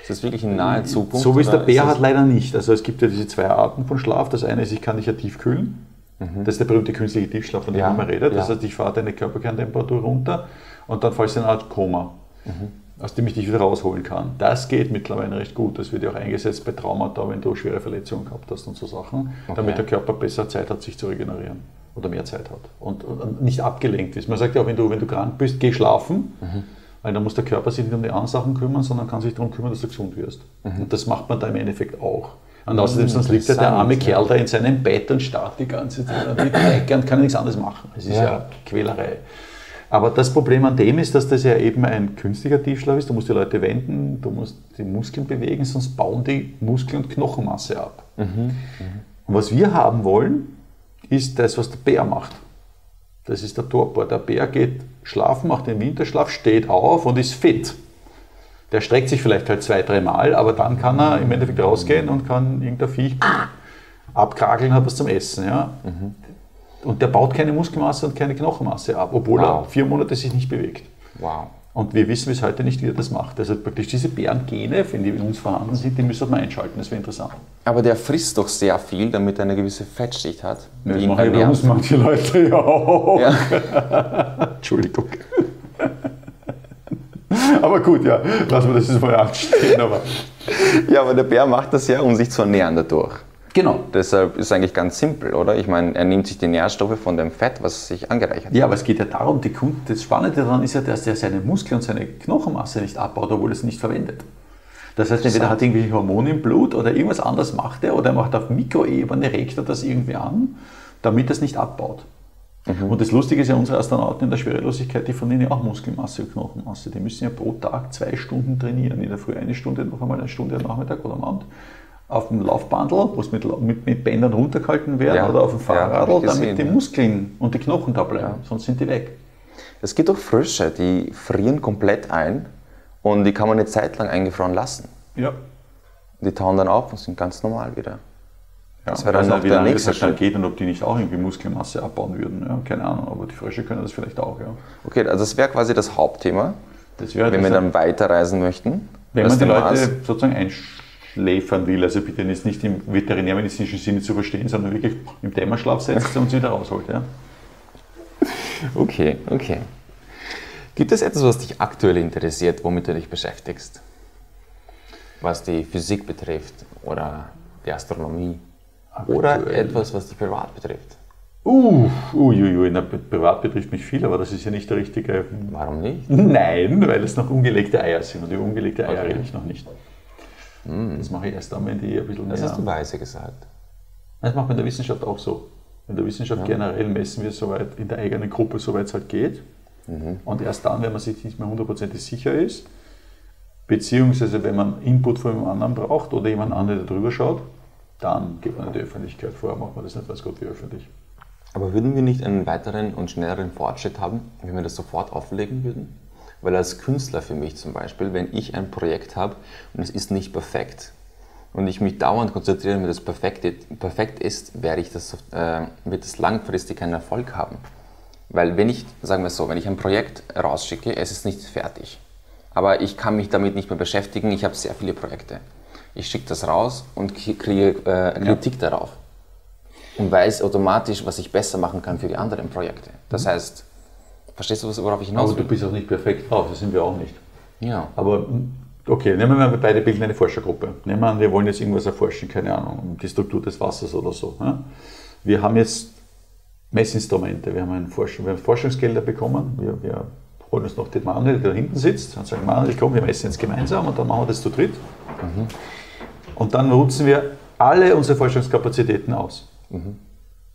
Ist das wirklich in naher Zukunft? So wie es der Bär hat, leider nicht. Also es gibt ja diese zwei Arten von Schlaf. Das eine ist, ich kann dich ja tief kühlen. Mhm. Das ist der berühmte künstliche Tiefschlaf, von dem ja. man redet. Das heißt, ich fahre deine Körperkerntemperatur runter und dann fallst du in eine Art Koma. Mhm aus dem ich dich wieder rausholen kann. Das geht mittlerweile recht gut. Das wird ja auch eingesetzt bei Traumata, wenn du schwere Verletzungen gehabt hast und so Sachen, okay. damit der Körper besser Zeit hat, sich zu regenerieren oder mehr Zeit hat und, und nicht abgelenkt ist. Man sagt ja auch, wenn du, wenn du krank bist, geh schlafen, mhm. weil dann muss der Körper sich nicht um die anderen Sachen kümmern, sondern kann sich darum kümmern, dass du gesund wirst. Mhm. Und das macht man da im Endeffekt auch. Und außerdem, sonst liegt ja der arme Kerl da in seinem Bett und starrt die ganze Zeit die Decke und kann nichts anderes machen. Es ist ja, ja Quälerei. Aber das Problem an dem ist, dass das ja eben ein künstlicher Tiefschlaf ist. Du musst die Leute wenden, du musst die Muskeln bewegen, sonst bauen die Muskel- und Knochenmasse ab. Mhm. Mhm. Und was wir haben wollen, ist das, was der Bär macht. Das ist der Torpor. Der Bär geht schlafen, macht den Winterschlaf, steht auf und ist fit. Der streckt sich vielleicht halt zwei, drei Mal, aber dann kann er im Endeffekt rausgehen und kann irgendein Viech abkrageln, hat was zum Essen. Ja? Mhm. Und der baut keine Muskelmasse und keine Knochenmasse ab, obwohl wow. er vier Monate sich nicht bewegt. Wow. Und wir wissen bis heute nicht, wie er das macht. Also praktisch diese Bärengene, wenn die in uns vorhanden sind, die müssen wir einschalten, das wäre interessant. Aber der frisst doch sehr viel, damit er eine gewisse Fettschicht hat. Ja, das machen ja uns manche Leute ja auch. Ja. Entschuldigung. aber gut, ja, lassen wir das jetzt mal anstehen. Aber. Ja, aber der Bär macht das ja, um sich zu ernähren dadurch. Genau. Deshalb ist es eigentlich ganz simpel, oder? Ich meine, er nimmt sich die Nährstoffe von dem Fett, was sich angereichert hat. Ja, aber es geht ja darum, die Kunden, das Spannende daran ist ja, dass er seine Muskeln und seine Knochenmasse nicht abbaut, obwohl er es nicht verwendet. Das heißt, entweder hat er irgendwelche Hormone im Blut oder irgendwas anderes macht er oder er macht auf Mikroebene, regt er das irgendwie an, damit er es nicht abbaut. Mhm. Und das Lustige ist ja, unsere Astronauten in der Schwerelosigkeit, die verlieren ja auch Muskelmasse und Knochenmasse. Die müssen ja pro Tag zwei Stunden trainieren. In der Früh eine Stunde, noch einmal eine Stunde am Nachmittag oder am Abend auf dem Laufbandel, wo es mit, mit, mit Bändern runtergehalten werden, ja, oder auf dem Fahrrad, ja, damit die Muskeln und die Knochen da bleiben, sonst sind die weg. Es gibt auch Frösche, die frieren komplett ein und die kann man eine Zeit lang eingefroren lassen. Ja. Die tauen dann auf und sind ganz normal wieder. Ja, das wäre dann noch der nächste Schritt. geht und ob die nicht auch irgendwie Muskelmasse abbauen würden. Ja, keine Ahnung, aber die Frösche können das vielleicht auch. Ja. Okay, also das wäre quasi das Hauptthema, das wenn das wir dann weiterreisen möchten. Wenn man die Leute Mars. sozusagen einschaltet schläfern will. Also bitte ist nicht im veterinärmedizinischen Sinne zu verstehen, sondern wirklich im Dämmerschlaf setzt und sie wieder rausholt. Ja? Okay, okay. Gibt es etwas, was dich aktuell interessiert, womit du dich beschäftigst? Was die Physik betrifft oder die Astronomie? Aktuell. Oder etwas, was dich privat betrifft? Uh, uiuiui, na, privat betrifft mich viel, aber das ist ja nicht der richtige. Warum nicht? Nein, weil es noch ungelegte Eier sind und die ungelegte Eier okay. rede ich noch nicht. Mm. Das mache ich erst dann, wenn die ein bisschen Das mehr hast du weise gesagt. Das macht man in der Wissenschaft auch so. In der Wissenschaft ja. generell messen wir soweit in der eigenen Gruppe, soweit es halt geht. Mhm. Und erst dann, wenn man sich nicht mehr hundertprozentig sicher ist, Beziehungsweise, wenn man Input von jemand anderem braucht oder jemand anderen, der drüber schaut, dann geht man in die Öffentlichkeit. Vorher macht man das nicht, was Gott wie öffentlich. Aber würden wir nicht einen weiteren und schnelleren Fortschritt haben, wenn wir das sofort auflegen würden? Weil als Künstler für mich zum Beispiel, wenn ich ein Projekt habe und es ist nicht perfekt und ich mich dauernd konzentriere, wenn das perfekt, perfekt ist, werde ich das, äh, wird es langfristig keinen Erfolg haben. Weil wenn ich, sagen wir so, wenn ich ein Projekt rausschicke, es ist nicht fertig. Aber ich kann mich damit nicht mehr beschäftigen, ich habe sehr viele Projekte. Ich schicke das raus und kriege äh, Kritik ja. darauf. Und weiß automatisch, was ich besser machen kann für die anderen Projekte. Das mhm. heißt, verstehst du, worauf ich hinaus will? Aber du bist auch nicht perfekt drauf, das sind wir auch nicht. Ja. Aber okay, nehmen wir mal beide bilden eine Forschergruppe. Nehmen wir an, wir wollen jetzt irgendwas erforschen, keine Ahnung, um die Struktur des Wassers oder so. Wir haben jetzt Messinstrumente. Wir haben, Forschung, wir haben Forschungsgelder bekommen. Wir, wir holen uns noch den Manuel, der da hinten sitzt, und sagen, Manuel, komm, wir messen jetzt gemeinsam und dann machen wir das zu dritt. Mhm. Und dann nutzen wir alle unsere Forschungskapazitäten aus. Mhm.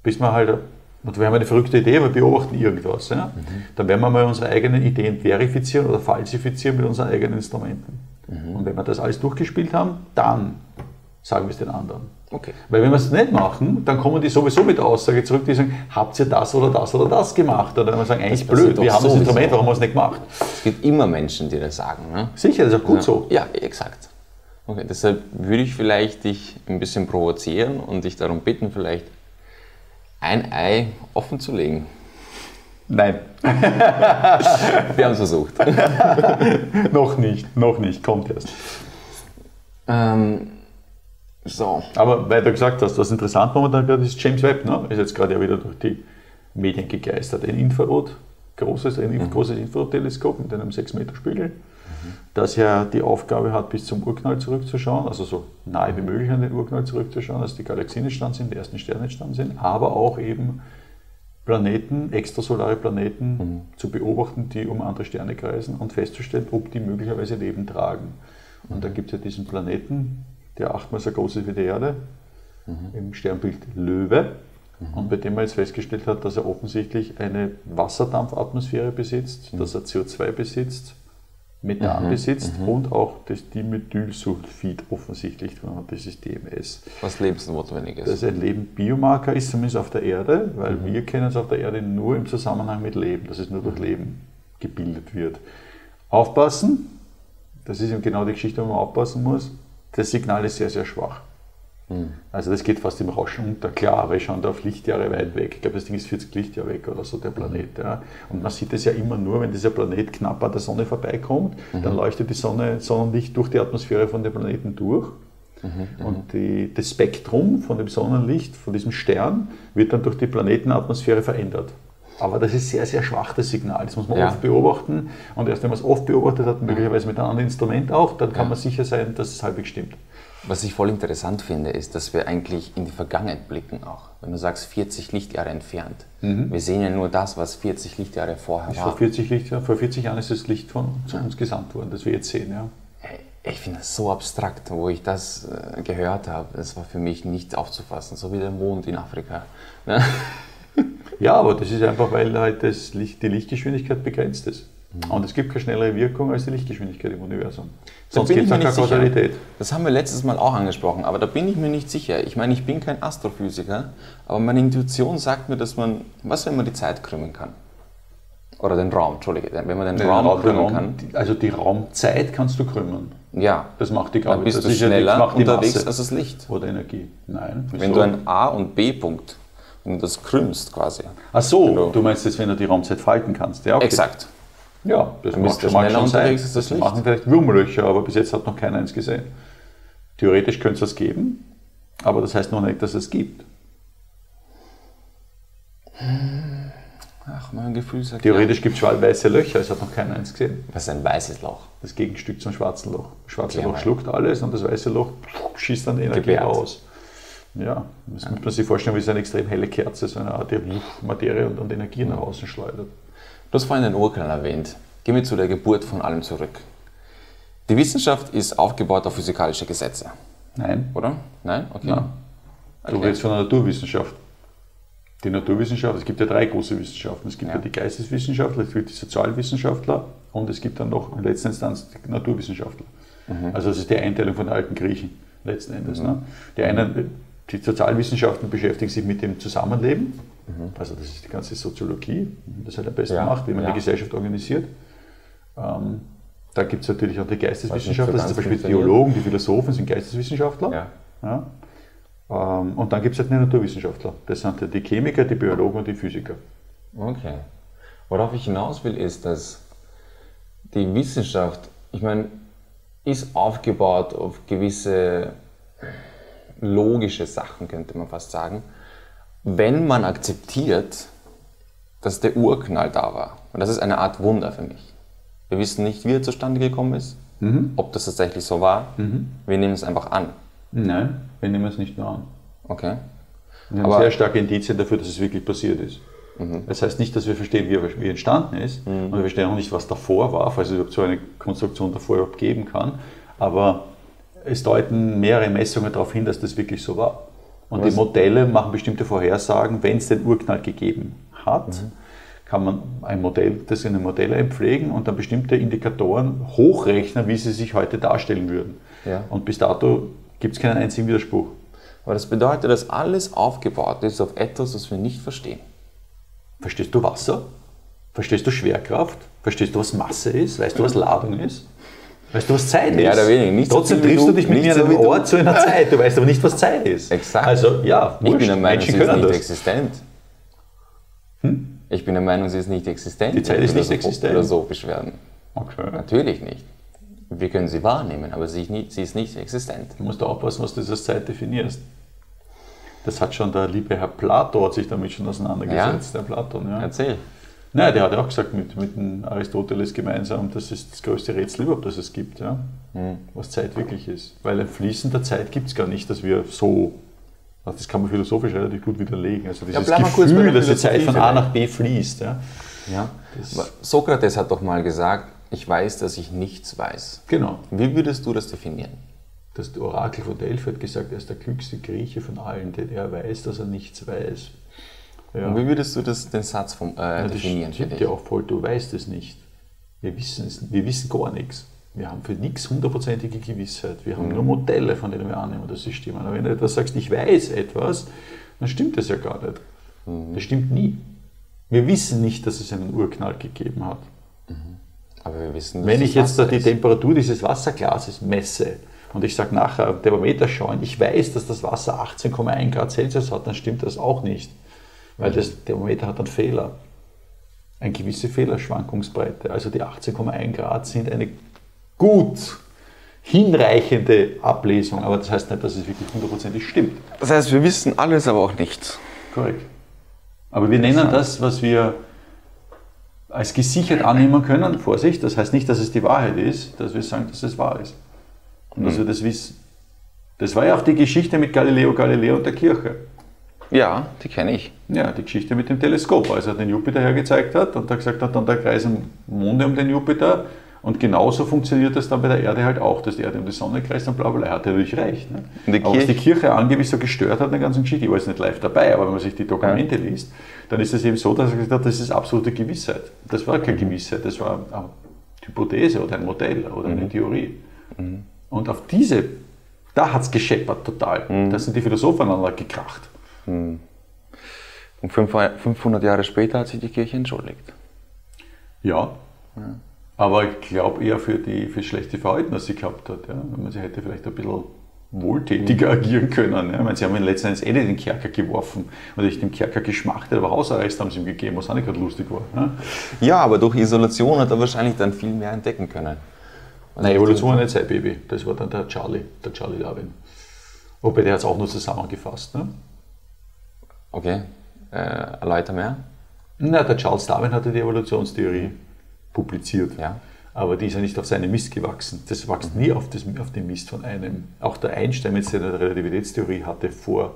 Bis wir halt, und wir haben eine verrückte Idee, wir beobachten irgendwas. Ja? Mhm. Dann werden wir mal unsere eigenen Ideen verifizieren oder falsifizieren mit unseren eigenen Instrumenten. Mhm. Und wenn wir das alles durchgespielt haben, dann sagen wir es den anderen. Okay. Weil wenn wir es nicht machen, dann kommen die sowieso mit der Aussage zurück, die sagen, habt ihr das oder das oder das gemacht? Oder dann sagen, eigentlich blöd, wir haben das Instrument, warum haben wir es nicht gemacht? Es gibt immer Menschen, die das sagen. Ne? Sicher, das ist auch gut ja. so. Ja, exakt. Okay, deshalb würde ich vielleicht dich ein bisschen provozieren und dich darum bitten, vielleicht ein Ei offen zu legen. Nein. wir haben es versucht. noch nicht, noch nicht, kommt erst. Ähm, so. Aber weil du gesagt hast, was interessant momentan gerade ist, James Webb, ne? ist jetzt gerade ja wieder durch die Medien gegeistert. Ein Infrarot, großes, ein mhm. großes Infrarotteleskop mit einem 6-Meter-Spiegel, mhm. das ja die Aufgabe hat, bis zum Urknall zurückzuschauen, also so nahe wie möglich an den Urknall zurückzuschauen, dass die Galaxien entstanden sind, die ersten Sterne entstanden sind, aber auch eben Planeten, extrasolare Planeten mhm. zu beobachten, die um andere Sterne kreisen und festzustellen, ob die möglicherweise Leben tragen. Und da gibt es ja diesen Planeten, der achtmal so groß ist wie die Erde, mhm. im Sternbild Löwe. Mhm. Und bei dem man jetzt festgestellt hat, dass er offensichtlich eine Wasserdampfatmosphäre besitzt, mhm. dass er CO2 besitzt, Methan mhm. besitzt mhm. und auch das Dimethylsulfid offensichtlich drin hat, das ist DMS. Was lebensnotwendig ist. Das ein Leben Biomarker ist, zumindest auf der Erde, weil mhm. wir kennen es auf der Erde nur im Zusammenhang mit Leben, dass es nur durch Leben gebildet wird. Aufpassen, das ist eben genau die Geschichte, wo man aufpassen muss das Signal ist sehr, sehr schwach. Mhm. Also das geht fast im Rauschen unter. Klar, wir schauen da auf Lichtjahre weit weg. Ich glaube, das Ding ist 40 Lichtjahre weg oder so, der Planet. Ja. Und man sieht es ja immer nur, wenn dieser Planet knapp an der Sonne vorbeikommt, mhm. dann leuchtet die Sonne, Sonnenlicht durch die Atmosphäre von dem Planeten durch. Mhm, und die, das Spektrum von dem Sonnenlicht, von diesem Stern, wird dann durch die Planetenatmosphäre verändert. Aber das ist sehr, sehr schwach, das Signal. Das muss man ja. oft beobachten. Und erst wenn man es oft beobachtet hat, möglicherweise mit einem anderen Instrument auch, dann kann ja. man sicher sein, dass es halbwegs stimmt. Was ich voll interessant finde, ist, dass wir eigentlich in die Vergangenheit blicken auch. Wenn du sagst 40 Lichtjahre entfernt. Mhm. Wir sehen ja nur das, was 40 Lichtjahre vorher ist war. Vor 40, Lichtjahr, vor 40 Jahren ist das Licht von, zu uns gesandt worden, das wir jetzt sehen. Ja. Ich finde das so abstrakt, wo ich das äh, gehört habe. Das war für mich nicht aufzufassen, so wie der Mond in Afrika. Ne? Ja, aber das ist einfach, weil halt das Licht, die Lichtgeschwindigkeit begrenzt ist. Mhm. Und es gibt keine schnellere Wirkung als die Lichtgeschwindigkeit im Universum. Sonst gibt es keine Kausalität. Das haben wir letztes Mal auch angesprochen, aber da bin ich mir nicht sicher. Ich meine, ich bin kein Astrophysiker, aber meine Intuition sagt mir, dass man, was wenn man die Zeit krümmen kann? Oder den Raum, Entschuldige, wenn man den, den Raum, krümmen Raum, kann. Also die Raumzeit kannst du krümmen. Ja. Das macht die Gravitation. Dann bist das du schneller ja, unterwegs Masse. als das Licht. Oder Energie. Nein. Wieso? Wenn du einen A- und B-Punkt und das krümmst quasi. Ach so, du, du, meinst jetzt, wenn du die Raumzeit falten kannst. Ja, okay. Exakt. Ja, das macht schon mal schon sein. Das, das machen vielleicht Wurmlöcher, aber bis jetzt hat noch keiner eins gesehen. Theoretisch könnte es das geben, aber das heißt noch nicht, dass es gibt. Ach, mein Gefühl sagt Theoretisch ja. gibt es weiße Löcher, es hat noch keiner eins gesehen. Was ist ein weißes Loch? Das Gegenstück zum schwarzen Loch. Das schwarze Loch schluckt alles und das weiße Loch schießt dann die Energie Gebärt. raus. Ja, das ja. muss man sich vorstellen, wie so eine extrem helle Kerze, so eine Art die Materie und, und Energie nach außen schleudert. Du hast vorhin den Urknall erwähnt. Gehen wir zu der Geburt von allem zurück. Die Wissenschaft ist aufgebaut auf physikalische Gesetze. Nein. Oder? Nein? Okay. Nein. Du redest von der Naturwissenschaft. Die Naturwissenschaft, es gibt ja drei große Wissenschaften. Es gibt ja, ja die Geisteswissenschaftler, es gibt die Sozialwissenschaftler und es gibt dann noch in letzter Instanz die Naturwissenschaftler. Also das ist die Einteilung von den alten Griechen letzten Endes. Ne? Die einen, die Sozialwissenschaften beschäftigen sich mit dem Zusammenleben, also das ist die ganze Soziologie, das halt am besten Ja, macht, wie man ja. die Gesellschaft organisiert. Ähm, da gibt es natürlich auch die Geisteswissenschaftler, das sind zum Beispiel. Theologen, die Philosophen sind Geisteswissenschaftler. Ja. Ähm, und dann gibt es halt die Naturwissenschaftler. Das sind die Chemiker, die Biologen und die Physiker. Okay. Worauf ich hinaus will, ist, dass die Wissenschaft, ich meine, ist aufgebaut auf gewisse logische Sachen, könnte man fast sagen. Wenn man akzeptiert, dass der Urknall da war, und das ist eine Art Wunder für mich. Wir wissen nicht, wie er zustande gekommen ist, ob das tatsächlich so war. Wir nehmen es einfach an. Nein, wir nehmen es nicht nur an. Okay. Wir haben Aber- sehr starke Indizien dafür, dass es wirklich passiert ist. Das heißt nicht, dass wir verstehen, wie er, wie er entstanden ist, und wir verstehen auch nicht, was davor war, falls es überhaupt so eine Konstruktion davor überhaupt geben kann. Aber es deuten mehrere Messungen darauf hin, dass das wirklich so war. Und die Modelle machen bestimmte Vorhersagen, wenn es den Urknall gegeben hat, kann man ein Modell, das in ein Modell einpflegen und dann bestimmte Indikatoren hochrechnen, wie sie sich heute darstellen würden. Ja. Und bis dato gibt es keinen einzigen Widerspruch. Aber das bedeutet, dass alles aufgebaut ist auf etwas, was wir nicht verstehen. Verstehst du Wasser? Verstehst du Schwerkraft? Verstehst du, was Masse ist? Weißt du, was Ladung ist? Weißt du, was Zeit ist? oder weniger. Nicht so Trotzdem wie triffst du dich mit mir so an einem. Ort zu einer Zeit. Du weißt aber nicht, was Zeit ist. Exakt. Also, ja, Ich bin wurscht. der Meinung, Menschen sie ist nicht das. existent. Ich bin der Meinung, sie ist nicht existent. Die Zeit ist nicht so existent. Philosophisch werden. Okay. Natürlich nicht. Wir können sie wahrnehmen, aber sie, ist nicht existent. Du musst aufpassen, was du als Zeit definierst. Das hat schon der liebe Herr Plato hat sich damit schon auseinandergesetzt, der Platon. Ja. Erzähl. Nein, der hat ja auch gesagt, mit, mit dem Aristoteles gemeinsam, das ist das größte Rätsel überhaupt, das es gibt, ja? Hm. was Zeit wirklich ist. Weil ein Fließen der Zeit gibt es gar nicht, dass wir so, also das kann man philosophisch relativ gut widerlegen. Also dieses bei Gefühl, dass die Zeit von A nach B fließt. Ja? Ja. Sokrates hat doch mal gesagt, ich weiß, dass ich nichts weiß. Genau. Wie würdest du das definieren? Das Orakel von Delphi hat gesagt, er ist der klügste Grieche von allen, denn er weiß, dass er nichts weiß. Ja. Und wie würdest du das, den Satz vom, äh, Ja, das definieren für stimmt ja auch voll, du weißt es nicht. Wir wissen, es, wir wissen gar nichts. Wir haben für nichts hundertprozentige Gewissheit. Wir haben nur Modelle, von denen wir annehmen, dass sie stimmen. Aber wenn du etwas sagst, ich weiß etwas, dann stimmt das ja gar nicht. Das stimmt nie. Wir wissen nicht, dass es einen Urknall gegeben hat. Aber wir wissen, Wenn ich jetzt Wasser die ist. Temperatur dieses Wasserglases messe und ich sage nachher am Thermometer schauen, ich weiß, dass das Wasser 18,1 Grad Celsius hat, dann stimmt das auch nicht. Weil das Thermometer hat einen Fehler. Eine gewisse Fehlerschwankungsbreite. Also die 18,1 Grad sind eine gut hinreichende Ablesung, aber das heißt nicht, dass es wirklich hundertprozentig stimmt. Das heißt, wir wissen alles, aber auch nichts. Korrekt. Aber wir nennen das, was wir als gesichert annehmen können, Vorsicht, das heißt nicht, dass es die Wahrheit ist, dass wir sagen, dass es wahr ist. Und dass wir das wissen. Das war ja auch die Geschichte mit Galileo Galilei und der Kirche. Ja, die kenne ich. Ja, die Geschichte mit dem Teleskop, als er den Jupiter hergezeigt hat und da gesagt hat, dann da kreisen Monde um den Jupiter und genauso funktioniert das dann bei der Erde halt auch, dass die Erde um die Sonne kreist und bla bla. Er hat natürlich recht. Ne? Und die Aber was die Kirche- angeblich so gestört hat in der ganzen Geschichte, ich war jetzt nicht live dabei, aber wenn man sich die Dokumente liest, dann ist es eben so, dass er gesagt hat, das ist absolute Gewissheit. Das war keine Gewissheit, das war eine Hypothese oder ein Modell oder eine Theorie. Und auf diese, da hat es gescheppert total. Da sind die Philosophen aneinander gekracht. Und 500 Jahre später hat sich die Kirche entschuldigt. Ja. Aber ich glaube eher für, die, für das schlechte Verhalten, das sie gehabt hat. Ja. Wenn man sie hätte vielleicht ein bisschen wohltätiger agieren können. Ja. Ich meine, sie haben ihn letzten Endes eh nicht in den Kerker geworfen oder nicht im Kerker geschmachtet, aber Hausarrest haben sie ihm gegeben, was auch nicht gerade lustig war. Ja. Ja, aber durch Isolation hat er wahrscheinlich dann viel mehr entdecken können. Nein, Evolution war nicht sein Baby. Das war dann der Charlie, der Charlie Darwin. Wobei der hat es auch nur zusammengefasst. Ne? Okay, äh, erläuter mehr. Na, der Charles Darwin hatte die Evolutionstheorie publiziert. Ja. Aber die ist ja nicht auf seinem Mist gewachsen. Das wächst nie auf, das, auf den Mist von einem. Auch der Einstein mit seiner Relativitätstheorie hatte vor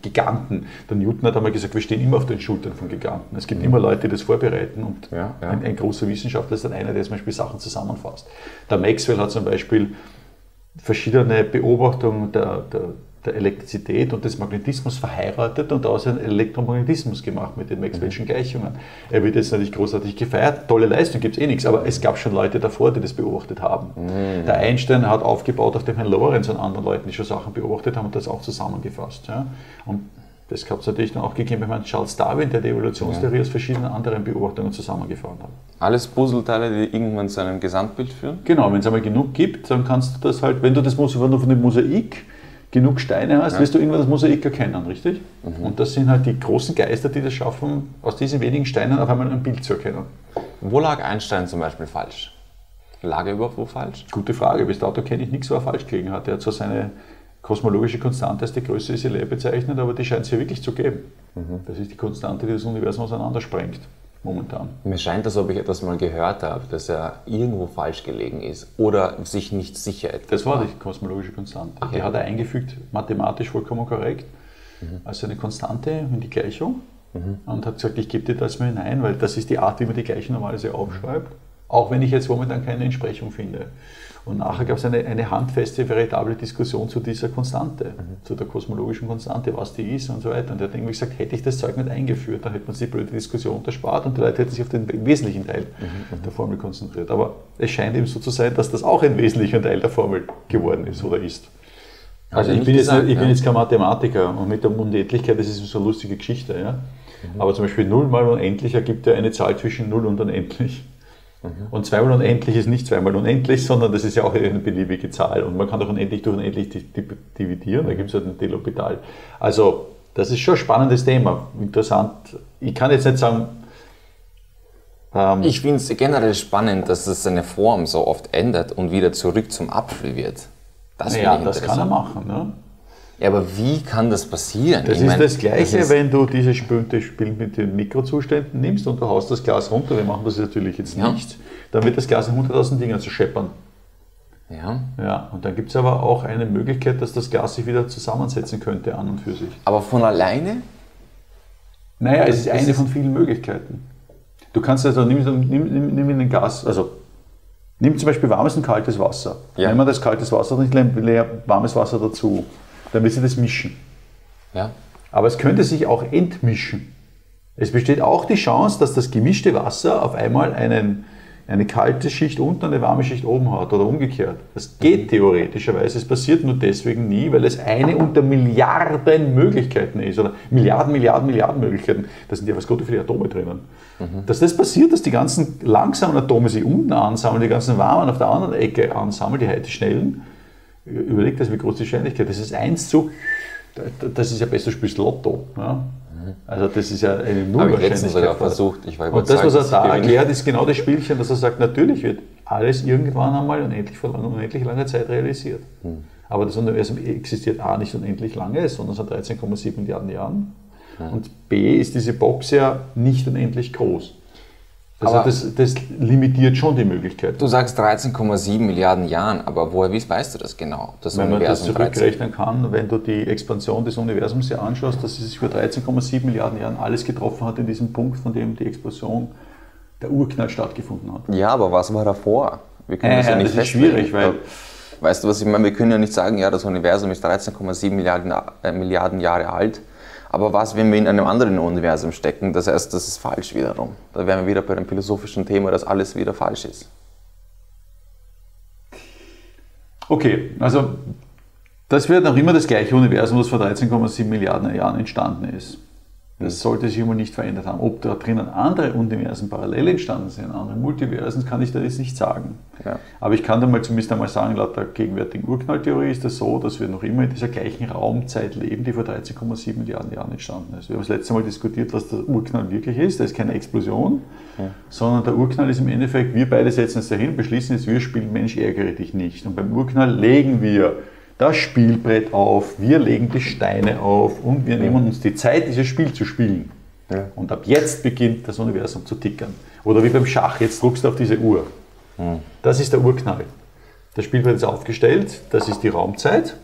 Giganten. Der Newton hat einmal gesagt, wir stehen immer auf den Schultern von Giganten. Es gibt immer Leute, die das vorbereiten und Ja, ja. Ein, ein großer Wissenschaftler ist dann einer, der zum Beispiel Sachen zusammenfasst. Der Maxwell hat zum Beispiel verschiedene Beobachtungen der, der, der Elektrizität und des Magnetismus verheiratet und daraus einen Elektromagnetismus gemacht mit den Maxwell'schen Gleichungen. Er wird jetzt natürlich großartig gefeiert, tolle Leistung gibt es eh nichts, aber es gab schon Leute davor, die das beobachtet haben. Mhm. Der Einstein hat aufgebaut auf dem Herrn Lorenz und anderen Leuten, die schon Sachen beobachtet haben und das auch zusammengefasst. Ja. Und das gab es natürlich dann auch gegeben bei Herrn Charles Darwin, der die Evolutionstheorie ja. aus verschiedenen anderen Beobachtungen zusammengefahren hat. Alles Puzzleteile, die irgendwann zu einem Gesamtbild führen? Genau, wenn es einmal genug gibt, dann kannst du das halt, wenn du das du von dem Mosaik genug Steine hast, ja. wirst du irgendwann das Mosaik erkennen, richtig? Mhm. Und das sind halt die großen Geister, die das schaffen, aus diesen wenigen Steinen auf einmal ein Bild zu erkennen. Wo lag Einstein zum Beispiel falsch? Lag er überhaupt wo falsch? Gute Frage. Bis dato kenne ich nichts, wo er falsch gelegen hat. Er hat zwar seine kosmologische Konstante als die größte Isolé bezeichnet, aber die scheint es hier wirklich zu geben. Mhm. Das ist die Konstante, die das Universum auseinandersprengt momentan. Mir scheint, als ob ich etwas mal gehört habe, dass er irgendwo falsch gelegen ist oder sich nicht sicher etwas Das war die kosmologische Konstante. Okay. Die hat er eingefügt, mathematisch vollkommen korrekt, mhm. als eine Konstante in die Gleichung mhm. und hat gesagt, ich gebe dir das mal hinein, weil das ist die Art, wie man die Gleichung normalerweise aufschreibt, auch wenn ich jetzt momentan keine Entsprechung finde. Und nachher gab es eine, eine handfeste, veritable Diskussion zu dieser Konstante, mhm. zu der kosmologischen Konstante, was die ist und so weiter. Und er hat irgendwie gesagt, hätte ich das Zeug nicht eingeführt, dann hätte man sich die blöde Diskussion unterspart und die Leute hätten sich auf den wesentlichen Teil mhm. der Formel konzentriert. Aber es scheint eben so zu sein, dass das auch ein wesentlicher Teil der Formel geworden ist oder ist. Also ich bin, gesagt, jetzt, ich bin jetzt kein Mathematiker und mit der Unendlichkeit, das ist so eine lustige Geschichte. Ja? Mhm. Aber zum Beispiel 0 mal unendlich ergibt ja eine Zahl zwischen 0 und unendlich. Mhm. Und zweimal unendlich ist nicht zweimal unendlich, sondern das ist ja auch eine beliebige Zahl. Und man kann auch unendlich durch unendlich dividieren, da gibt es halt ein Delopital. Also, das ist schon ein spannendes Thema. Interessant. Ich kann jetzt nicht sagen. Ähm, ich finde es generell spannend, dass es seine Form so oft ändert und wieder zurück zum Apfel wird. Das, ja, das kann er machen. Ne? Ja, aber wie kann das passieren? Das ich ist meine, das Gleiche, das wenn du dieses Spiel, Spiel mit den Mikrozuständen nimmst und du haust das Glas runter. Wir machen das natürlich jetzt ja. nicht. Dann wird das Glas in 100.000 Dinger zu scheppern. Ja. Ja, und dann gibt es aber auch eine Möglichkeit, dass das Glas sich wieder zusammensetzen könnte an und für sich. Aber von alleine? Naja, es ist eine von vielen Möglichkeiten. Du kannst also, nimm, nimm, nimm, nimm Gas, also nimm zum Beispiel warmes und kaltes Wasser. Ja. Nehmen wir das kaltes Wasser und nicht leer warmes Wasser dazu dann wird sich das mischen. Ja. Aber es könnte sich auch entmischen. Es besteht auch die Chance, dass das gemischte Wasser auf einmal einen, eine kalte Schicht unten und eine warme Schicht oben hat oder umgekehrt. Das geht theoretischerweise. Es passiert nur deswegen nie, weil es eine unter Milliarden Möglichkeiten ist oder Milliarden, Milliarden, Milliarden Möglichkeiten. Da sind ja was Gott viele Atome drinnen. Mhm. Dass das passiert, dass die ganzen langsamen Atome sich unten ansammeln, die ganzen warmen auf der anderen Ecke ansammeln, die heute schnellen, überleg das, wie groß die Wahrscheinlichkeit ist. Das ist 1 zu, das ist ja besser spielst Lotto. Ja? Also das ist ja eine Nullwahrscheinlichkeit. sogar versucht, ich war Und das, was er da erklärt, ist genau das Spielchen, dass er sagt, natürlich wird alles irgendwann einmal unendlich vor unendlich langer Zeit realisiert. Hm. Aber das Universum existiert A nicht unendlich lange, sondern seit 13,7 Milliarden Jahren. Hm. Und B ist diese Box ja nicht unendlich groß. Also das, das, limitiert schon die Möglichkeit. Du sagst 13,7 Milliarden Jahren, aber woher weißt du das genau? Das wenn Universum man das zurückrechnen 13. kann, wenn du die Expansion des Universums hier anschaust, dass es sich über 13,7 Milliarden Jahren alles getroffen hat in diesem Punkt, von dem die Explosion, der Urknall stattgefunden hat. Ja, aber was war davor? Wir können äh, das ja nicht das ist schwierig, weil... Weißt du, was ich meine? Wir können ja nicht sagen, ja, das Universum ist 13,7 Milliarden, äh, Milliarden Jahre alt aber was, wenn wir in einem anderen Universum stecken? Das heißt, das ist falsch wiederum. Da wären wir wieder bei dem philosophischen Thema, dass alles wieder falsch ist. Okay, also das wird auch immer das gleiche Universum, das vor 13,7 Milliarden Jahren entstanden ist. Das sollte sich immer nicht verändert haben. Ob da drinnen andere Universen parallel entstanden sind, andere Multiversen, kann ich da jetzt nicht sagen. Ja. Aber ich kann da mal zumindest einmal sagen, laut der gegenwärtigen Urknalltheorie ist es das so, dass wir noch immer in dieser gleichen Raumzeit leben, die vor 13,7 Milliarden Jahren entstanden ist. Wir haben das letzte Mal diskutiert, was der Urknall wirklich ist. Das ist keine Explosion, ja. sondern der Urknall ist im Endeffekt, wir beide setzen uns dahin, beschließen jetzt, wir spielen Mensch, ärgere dich nicht. Und beim Urknall legen wir das Spielbrett auf, wir legen die Steine auf und wir nehmen uns die Zeit, dieses Spiel zu spielen. Ja. Und ab jetzt beginnt das Universum zu tickern. Oder wie beim Schach, jetzt druckst du auf diese Uhr. Mhm. Das ist der Urknall. Das Spielbrett ist aufgestellt, das ist die Raumzeit.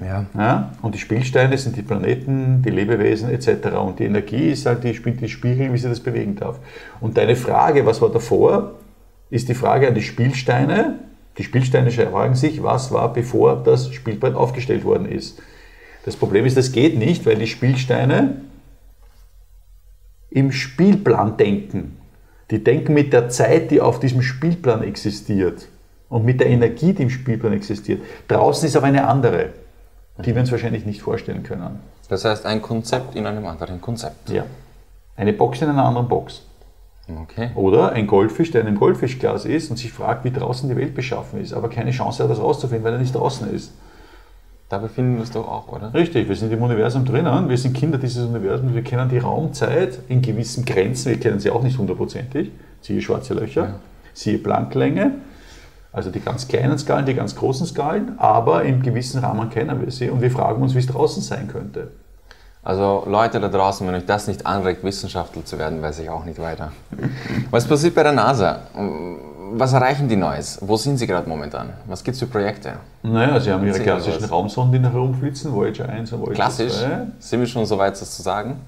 Ja. ja. Und die Spielsteine sind die Planeten, die Lebewesen etc. Und die Energie ist halt die, die Spiegel, wie sie das bewegen darf. Und deine Frage, was war davor, ist die Frage an die Spielsteine, Die Spielsteine fragen sich, was war, bevor das Spielbrett aufgestellt worden ist. Das Problem ist, das geht nicht, weil die Spielsteine im Spielplan denken. Die denken mit der Zeit, die auf diesem Spielplan existiert und mit der Energie, die im Spielplan existiert. Draußen ist aber eine andere, die wir uns wahrscheinlich nicht vorstellen können. Das heißt, ein Konzept in einem anderen Konzept. Ja. Eine Box in einer anderen Box. Okay. Oder ein Goldfisch, der in einem Goldfischglas ist und sich fragt, wie draußen die Welt beschaffen ist, aber keine Chance hat, das rauszufinden, weil er nicht draußen ist. Da befinden wir uns doch auch, oder? Richtig, wir sind im Universum drinnen, wir sind Kinder dieses Universums, wir kennen die Raumzeit in gewissen Grenzen, wir kennen sie auch nicht hundertprozentig, siehe schwarze Löcher, ja. siehe Planklänge, also die ganz kleinen Skalen, die ganz großen Skalen, aber im gewissen Rahmen kennen wir sie und wir fragen uns, wie es draußen sein könnte. Also Leute da draußen, wenn euch das nicht anregt, Wissenschaftler zu werden, weiß ich auch nicht weiter. Was passiert bei der NASA? Was erreichen die Neues? Wo sind sie gerade momentan? Was gibt es für Projekte? Naja, sie haben ihre klassischen Raumsonden, die herumflitzen, Voyager 1 und Voyager Klassisch? 2. Sind wir schon so weit, das zu sagen?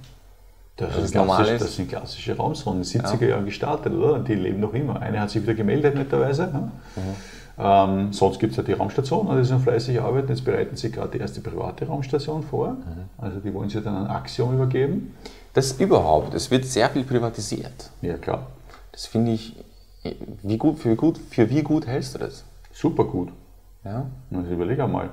Das, das, ist normal ist? das sind klassische Raumsonden, 70er ja. Jahren gestartet, oder? Die leben noch immer. Eine hat sich wieder gemeldet, netterweise. Mhm. Ähm, sonst gibt es ja die Raumstation, also die sind fleißig arbeiten. Jetzt bereiten sie gerade die erste private Raumstation vor. Mhm. Also die wollen sie dann an Axiom übergeben. Das überhaupt, es wird sehr viel privatisiert. Ja, klar. Das finde ich, wie gut, für, wie gut, für wie gut hältst du das? Super gut. Ja. Also überleg einmal.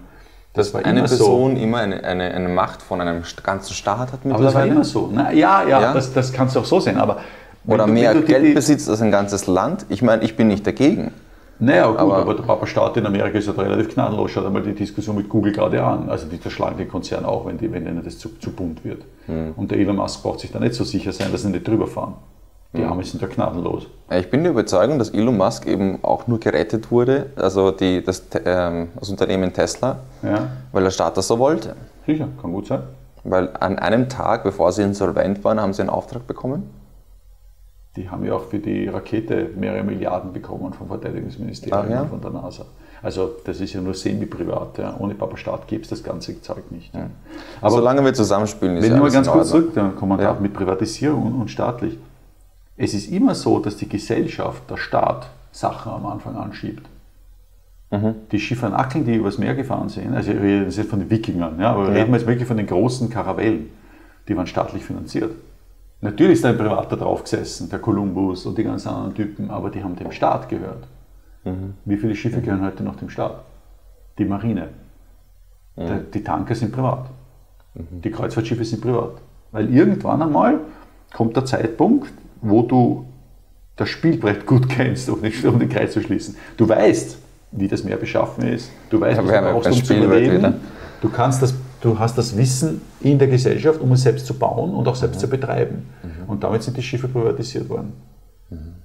Das Dass eine immer Person so. immer eine, eine, eine, Macht von einem ganzen Staat hat mittlerweile. Aber das war immer so. Na, ja, ja, ja. Das, das kannst du auch so sehen. Aber Oder du, mehr Geld besitzt als ein ganzes Land. Ich meine, ich bin nicht dagegen. Naja, gut, aber, aber der Papa-Staat in Amerika ist ja relativ gnadenlos. Schaut einmal die Diskussion mit Google gerade an. Also die zerschlagen den Konzern auch, wenn, die, wenn denen das zu, zu bunt wird. Mhm. Und der Elon Musk braucht sich da nicht so sicher sein, dass sie nicht drüber fahren. Die mhm. Arme sind ja gnadenlos. Ich bin der Überzeugung, dass Elon Musk eben auch nur gerettet wurde, also die, das, ähm, das Unternehmen Tesla, ja. weil der Staat das so wollte. Sicher, kann gut sein. Weil an einem Tag, bevor sie insolvent waren, haben sie einen Auftrag bekommen die haben ja auch für die Rakete mehrere Milliarden bekommen vom Verteidigungsministerium Ach, ja? und von der NASA. Also das ist ja nur semi-privat. Ja. Ohne Papa Staat gäbe es das ganze Zeug nicht. Ja. Aber solange wir zusammenspielen, ist Wenn wir ganz kurz zurück, dann kommen wir ja. mit Privatisierung und staatlich. Es ist immer so, dass die Gesellschaft, der Staat, Sachen am Anfang anschiebt. Mhm. Die Schiffernacken, die übers Meer gefahren sind, also wir reden jetzt von den Wikingern, ja, aber ja. reden wir jetzt wirklich von den großen Karavellen, die waren staatlich finanziert. Natürlich ist da ein Privater drauf gesessen, der Kolumbus und die ganzen anderen Typen, aber die haben dem Staat gehört. Mhm. Wie viele Schiffe gehören heute noch dem Staat? Die Marine. Mhm. Der, die Tanker sind privat. Mhm. Die Kreuzfahrtschiffe sind privat. Weil irgendwann einmal kommt der Zeitpunkt, wo du das Spielbrett gut kennst, um den, um den Kreis zu schließen. Du weißt, wie das Meer beschaffen ist. Du weißt, was du brauchst, um zu überleben. Du kannst das Du hast das Wissen in der Gesellschaft, um es selbst zu bauen und auch selbst mhm. zu betreiben. Mhm. Und damit sind die Schiffe privatisiert worden. Mhm.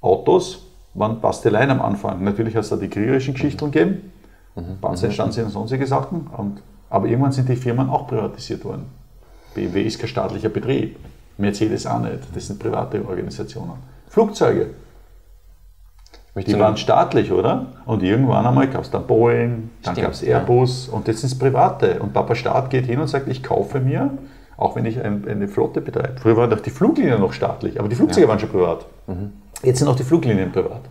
Autos waren Basteleien am Anfang. Natürlich hat es da die kriegerischen Geschichten gegeben, mhm. Panzereinstand und sonstige Sachen. Und, aber irgendwann sind die Firmen auch privatisiert worden. BMW ist kein staatlicher Betrieb. Mercedes auch nicht. Das sind private Organisationen. Flugzeuge die waren staatlich, oder? Und irgendwann einmal gab es dann Boeing, dann gab es Airbus ja. und jetzt sind es private. Und Papa Staat geht hin und sagt, ich kaufe mir, auch wenn ich ein, eine Flotte betreibe. Früher waren doch die Fluglinien noch staatlich, aber die Flugzeuge ja. waren schon privat. Mhm. Jetzt sind auch die Fluglinien privat.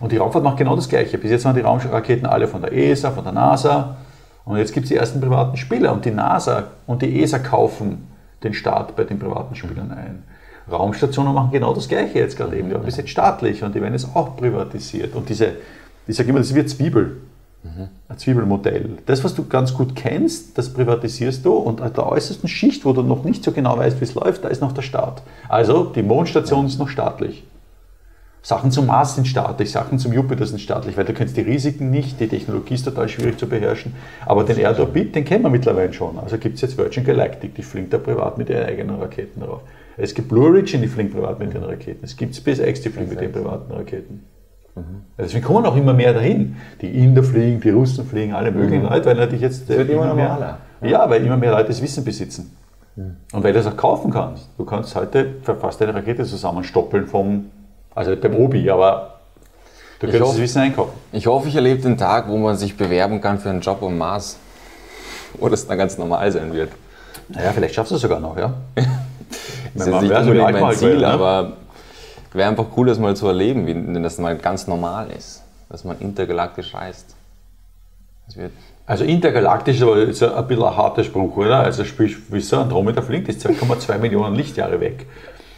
Und die Raumfahrt macht genau das Gleiche. Bis jetzt waren die Raumraketen alle von der ESA, von der NASA. Und jetzt gibt es die ersten privaten Spieler. Und die NASA und die ESA kaufen den Staat bei den privaten Spielern ein. Raumstationen machen genau das Gleiche jetzt gerade eben. Die waren bis jetzt staatlich und die werden jetzt auch privatisiert. Und diese, ich sage immer, das ist wie Zwiebel. Mhm. Ein Zwiebelmodell. Das, was du ganz gut kennst, das privatisierst du und an der äußersten Schicht, wo du noch nicht so genau weißt, wie es läuft, da ist noch der Staat. Also die Mondstation ist noch staatlich. Sachen zum Mars sind staatlich, Sachen zum Jupiter sind staatlich, weil du kennst die Risiken nicht, die Technologie ist total schwierig zu beherrschen. Aber den Erdorbit, den kennen wir mittlerweile schon. Also gibt es jetzt Virgin Galactic, die fliegt da privat mit ihren eigenen Raketen drauf. Es gibt Blue Origin, die fliegen privat mit den Raketen. Es gibt SpaceX, die fliegen mit den privaten Raketen. Mhm. Deswegen kommen auch immer mehr dahin. Die Inder fliegen, die Russen fliegen, alle möglichen mhm. Leute, weil natürlich jetzt das wird immer, immer mehr, ja, weil immer mehr Leute das Wissen besitzen. Mhm. Und weil du das auch kaufen kannst. Du kannst heute fast eine Rakete zusammenstoppeln vom, also beim Obi, aber du kannst das Wissen einkaufen. Ich hoffe, ich erlebe den Tag, wo man sich bewerben kann für einen Job am Mars. Wo das dann ganz normal sein wird. Naja, vielleicht schaffst du es sogar noch, ja. Das ist jetzt nicht unbedingt mein Ziel, ne? aber wäre einfach cool, das mal zu erleben, wie, wenn das mal ganz normal ist. dass man intergalaktisch reist? Also intergalaktisch ist aber ein bisschen ein harter Spruch, oder? Also sprich, wie so Andromeda fliegt, ist 2,2 Millionen Lichtjahre weg.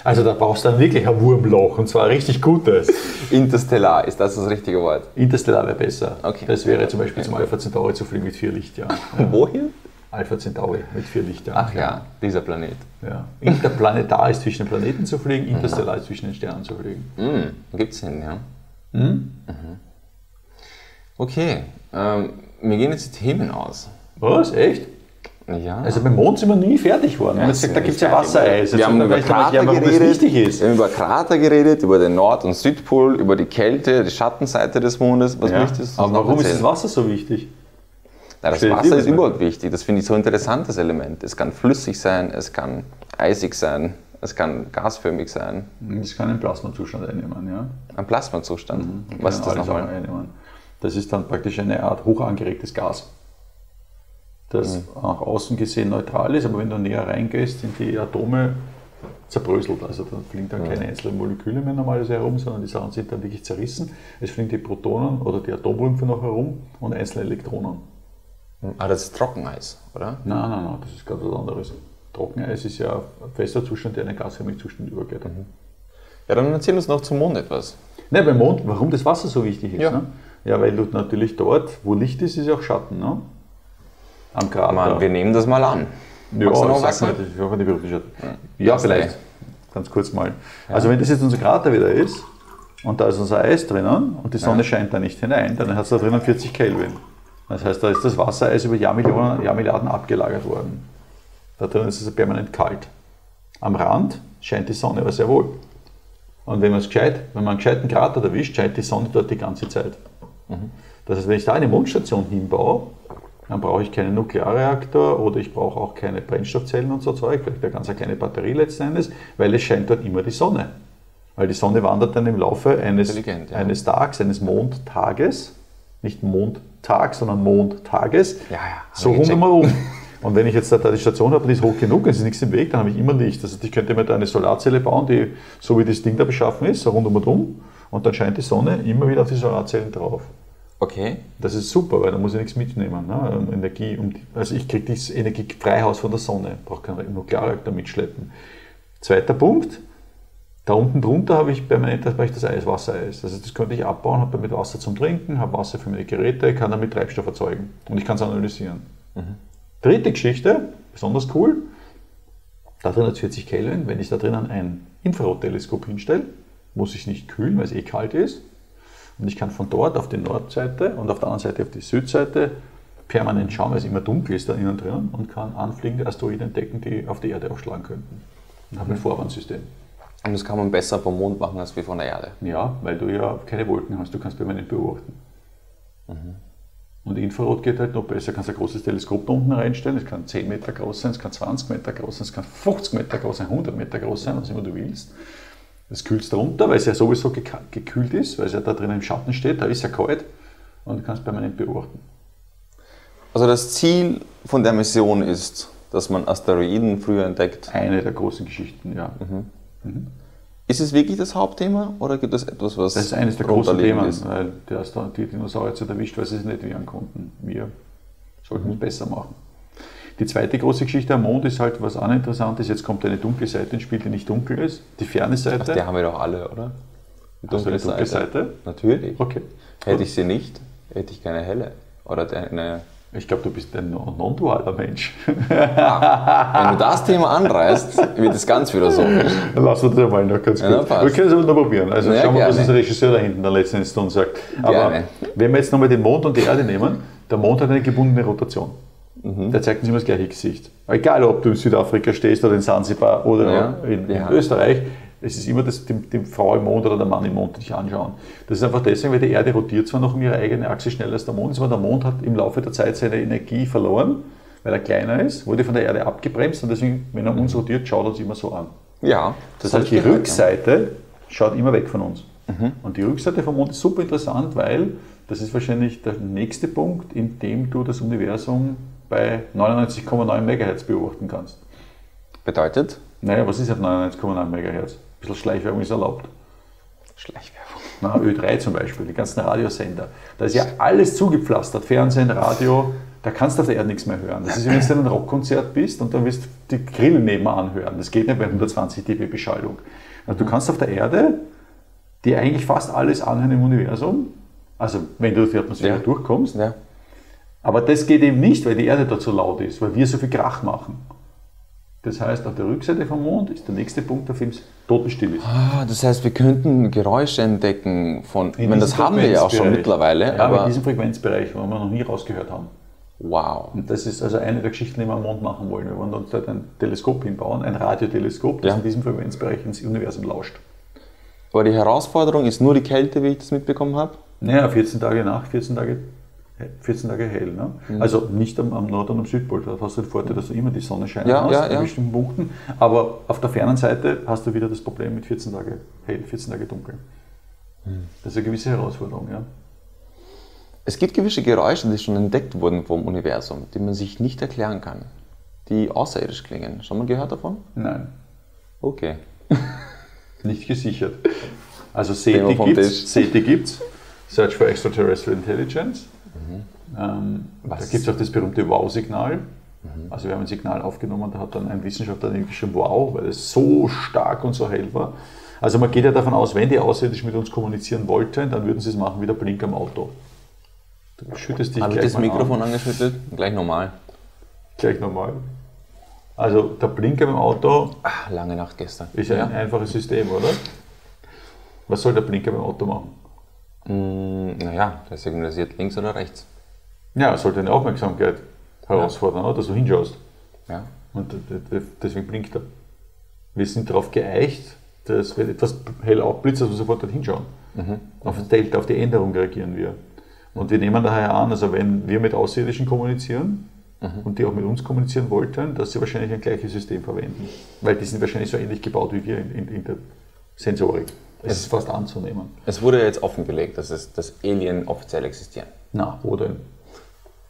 Also da brauchst du dann wirklich ein Wurmloch und zwar ein richtig gutes. Interstellar, ist das das richtige Wort? Interstellar wäre besser. Okay. Das wäre zum Beispiel zum Alpha Centauri zu fliegen mit vier Lichtjahren. Ja. Wohin? Alpha Centauri mit vier Lichtjahren. Ach ja, dieser Planet. Ja. Interplanetar ist zwischen den Planeten zu fliegen, interstellar ist zwischen den Sternen zu fliegen. Mhm. Gibt es Sinn, ja. Mhm. Mhm. Okay, ähm, mir gehen jetzt die Themen aus. Was? Echt? Ja. Also beim Mond sind wir nie fertig geworden. Ja, sagt, da gibt es ja Wassereis. Wir haben über Krater geredet, wir haben über Krater geredet, über den Nord- und Südpol, über die Kälte, die Schattenseite des Mondes. Was ja. möchtest du Aber warum erzählen? ist das Wasser so wichtig? Na, das Wasser ist überhaupt wichtig. Das finde ich so ein interessantes Element. Es kann flüssig sein, es kann eisig sein, es kann gasförmig sein. Es kann einen Plasmazustand einnehmen, ja. Ein Plasmazustand? Mhm. Was ist das nochmal? Das ist dann praktisch eine Art hoch angeregtes Gas das mhm. nach außen gesehen neutral ist, aber wenn du näher reingehst in die Atome, zerbröselt. Also dann fliegen dann keine einzelnen Moleküle mehr normalerweise herum, sondern die Sachen sind dann wirklich zerrissen. Es fliegen die Protonen oder die Atomrümpfe noch herum und einzelne Elektronen. Ah, das ist Trockeneis, oder? Nein, nein, nein, das ist ganz was anderes. Trockeneis ist ja ein fester Zustand, der in einen gasförmigen Zustand übergeht. Mhm. Ja, dann erzähl uns noch zum Mond etwas. Nein, beim Mond, warum das Wasser so wichtig ist. Ja, ne? ja weil du natürlich dort, wo Licht ist, ist auch Schatten. Ne? am Krater. Man, wir nehmen das mal an. Ja, noch was nicht, ich hoffe, die ja, ja vielleicht. Ganz kurz mal. Ja. Also wenn das jetzt unser Krater wieder ist und da ist unser Eis drinnen und die Sonne ja. scheint da nicht hinein, dann hat es da drinnen 40 Kelvin. Das heißt, da ist das Wassereis über Jahrmillionen, Jahrmilliarden abgelagert worden. Da drinnen ist es permanent kalt. Am Rand scheint die Sonne aber sehr wohl. Und wenn man es gescheit, wenn man einen gescheiten Krater erwischt, scheint die Sonne dort die ganze Zeit. Mhm. Das heißt, wenn ich da eine Mondstation hinbaue, dann brauche ich keinen Nuklearreaktor oder ich brauche auch keine Brennstoffzellen und so Zeug, vielleicht eine ganz kleine Batterie letzten Endes, weil es scheint dort immer die Sonne. Weil die Sonne wandert dann im Laufe eines, ja. eines Tags, eines Mondtages, nicht Mondtag, sondern Mondtages, ja, ja, so rundherum. Und wenn ich jetzt da die Station habe, die ist hoch genug, es ist nichts im Weg, dann habe ich immer Licht. Also ich könnte mir da eine Solarzelle bauen, die so wie das Ding da beschaffen ist, so rundum und dann scheint die Sonne immer wieder auf die Solarzellen drauf. Okay. Das ist super, weil da muss ich nichts mitnehmen. Ne? Energie, um die, also ich kriege das Energiefreihaus von der Sonne, brauche keinen Nuklearreaktor mitschleppen. Zweiter Punkt, da unten drunter habe ich permanent das, das Eis, Wassereis. Also das könnte ich abbauen, habe damit Wasser zum Trinken, habe Wasser für meine Geräte, kann damit Treibstoff erzeugen und ich kann es analysieren. Mhm. Dritte Geschichte, besonders cool, da drin hat 40 Kelvin, wenn ich da drinnen ein Infrarotteleskop hinstelle, muss ich nicht kühlen, weil es eh kalt ist, und ich kann von dort auf die Nordseite und auf der anderen Seite auf die Südseite permanent schauen, weil es immer dunkel ist da innen drin und kann anfliegende Asteroiden entdecken, die auf die Erde aufschlagen könnten. Und habe ein mhm. Vorwarnsystem. Und das kann man besser vom Mond machen als wie von der Erde. Ja, weil du ja keine Wolken hast, du kannst permanent beobachten. Mhm. Und Infrarot geht halt noch besser. Du kannst ein großes Teleskop da unten reinstellen. Es kann 10 Meter groß sein, es kann 20 Meter groß sein, es kann 50 Meter groß sein, 100 Meter groß sein, was immer du willst. Das kühlst runter, weil es ja sowieso gekühlt ist, weil es ja da drin im Schatten steht, da ist ja kalt und du kannst permanent beobachten. Also das Ziel von der Mission ist, dass man Asteroiden früher entdeckt? Eine der großen Geschichten, ja. Mhm. Mhm. Ist es wirklich das Hauptthema oder gibt es etwas, was. Das ist eines der großen Themen, ist? weil die Dinosaurier jetzt erwischt, weil sie es nicht wehren konnten. Wir sollten mhm. es besser machen. Die zweite große Geschichte am Mond ist halt, was auch interessant ist, jetzt kommt eine dunkle Seite ins Spiel, die nicht dunkel ist, die ferne Seite. Ach, die haben wir doch alle, oder? Die dunkle, also dunkle Seite. Seite. Natürlich. Okay. Hätte ich sie nicht, hätte ich keine helle. Oder eine ich glaube, du bist ein non-dualer Mensch. Ja, wenn du das Thema anreißt, wird es ganz wieder so. Dann lassen wir das mal noch ganz. Ja, wir können es aber noch probieren. Also ja, schauen wir, was unser Regisseur da hinten dann letzten uns sagt. Aber gerne. wenn wir jetzt nochmal den Mond und die Erde nehmen, der Mond hat eine gebundene Rotation. Mhm. Der zeigt uns immer das gleiche Gesicht. Egal, ob du in Südafrika stehst oder in Sansibar oder ja. in, in. Österreich, es ist immer das, die, die, Frau im Mond oder der Mann im Mond, die dich anschauen. Das ist einfach deswegen, weil die Erde rotiert zwar noch um ihre eigene Achse schneller als der Mond, aber der Mond hat im Laufe der Zeit seine Energie verloren, weil er kleiner ist, wurde von der Erde abgebremst und deswegen, wenn er uns rotiert, schaut er uns immer so an. Ja. Das, das heißt, die Rückseite schaut immer weg von uns. Mhm. Und die Rückseite vom Mond ist super interessant, weil das ist wahrscheinlich der nächste Punkt, in dem du das Universum bei 99,9 MHz beobachten kannst. Bedeutet? Naja, was ist auf 99,9 MHz? Ein bisschen Schleichwerbung ist erlaubt. Schleichwerbung. Na, Ö3 zum Beispiel, die ganzen Radiosender. Da ist ja alles zugepflastert, Fernsehen, Radio, da kannst du auf der Erde nichts mehr hören. Das ist, wie wenn du in einem Rockkonzert bist und dann willst du die Grillen nebenan hören. Das geht nicht bei 120 dB Beschallung. Also du kannst auf der Erde dir eigentlich fast alles anhören im Universum, also wenn du durch die Atmosphäre Ja. durchkommst, Ja. aber das geht eben nicht, weil die Erde dort so laut ist, weil wir so viel Krach machen. Das heißt, auf der Rückseite vom Mond ist der nächste Punkt, auf dem es totenstill ist. Ah, das heißt, wir könnten Geräusche entdecken von. Ich In meine, das haben wir ja auch schon mittlerweile, Ja, in aber diesem Frequenzbereich, wo wir noch nie rausgehört haben. wow. Und das ist also eine der Geschichten, die wir am Mond machen wollen. Wir wollen uns dort ein Teleskop hinbauen, ein Radioteleskop, das Ja. in diesem Frequenzbereich ins Universum lauscht. Aber die Herausforderung ist nur die Kälte, wie ich das mitbekommen habe. Naja, 14 Tage Nacht, 14 Tage, 14 Tage hell. Ne? Mhm. Also nicht am, am Nord- und am Südpol. Da hast du den Vorteil, dass du immer die Sonne scheinen Ja, hast ja, an ja. bestimmten Punkten. Aber auf der fernen Seite hast du wieder das Problem mit 14 Tage hell, 14 Tage dunkel. Mhm. Das ist eine gewisse Herausforderung. Ja. Es gibt gewisse Geräusche, die schon entdeckt wurden vom Universum, die man sich nicht erklären kann, die außerirdisch klingen. Schon mal gehört davon? Nein, Okay. nicht gesichert. Also SETI vom gibt Tisch. es, SETI gibt's, Search for Extraterrestrial Intelligence. Ähm, da gibt es auch das berühmte Wow-Signal. Also wir haben ein Signal aufgenommen, da hat dann ein Wissenschaftler geschrieben, wow, weil es so stark und so hell war. Also man geht ja davon aus, wenn die Außerirdischen mit uns kommunizieren wollten, dann würden sie es machen wie der Blink am Auto. Du schüttest dich Habe ich gleich das mal Mikrofon an, angeschüttelt? Gleich normal. gleich normal. Also der Blinker im Auto Ah, lange Nacht gestern. ist ein einfaches System, oder? Was soll der Blinker beim Auto machen? Mm, naja, der signalisiert links oder rechts. Ja, sollte eine Aufmerksamkeit herausfordern, oder? dass du hinschaust. Ja. Und d- deswegen blinkt er. Wir sind darauf geeicht, dass wenn etwas hell aufblitzt, dass wir sofort dort hinschauen. Auf das Delta, auf die Änderung reagieren wir. Und wir nehmen daher an, also wenn wir mit Außerirdischen kommunizieren und die auch mit uns kommunizieren wollten, dass sie wahrscheinlich ein gleiches System verwenden. Weil die sind wahrscheinlich so ähnlich gebaut wie wir in, in, in der Sensorik. Es ist fast anzunehmen. Es wurde jetzt offengelegt, dass, es, dass Alien offiziell existieren. Na, wo denn?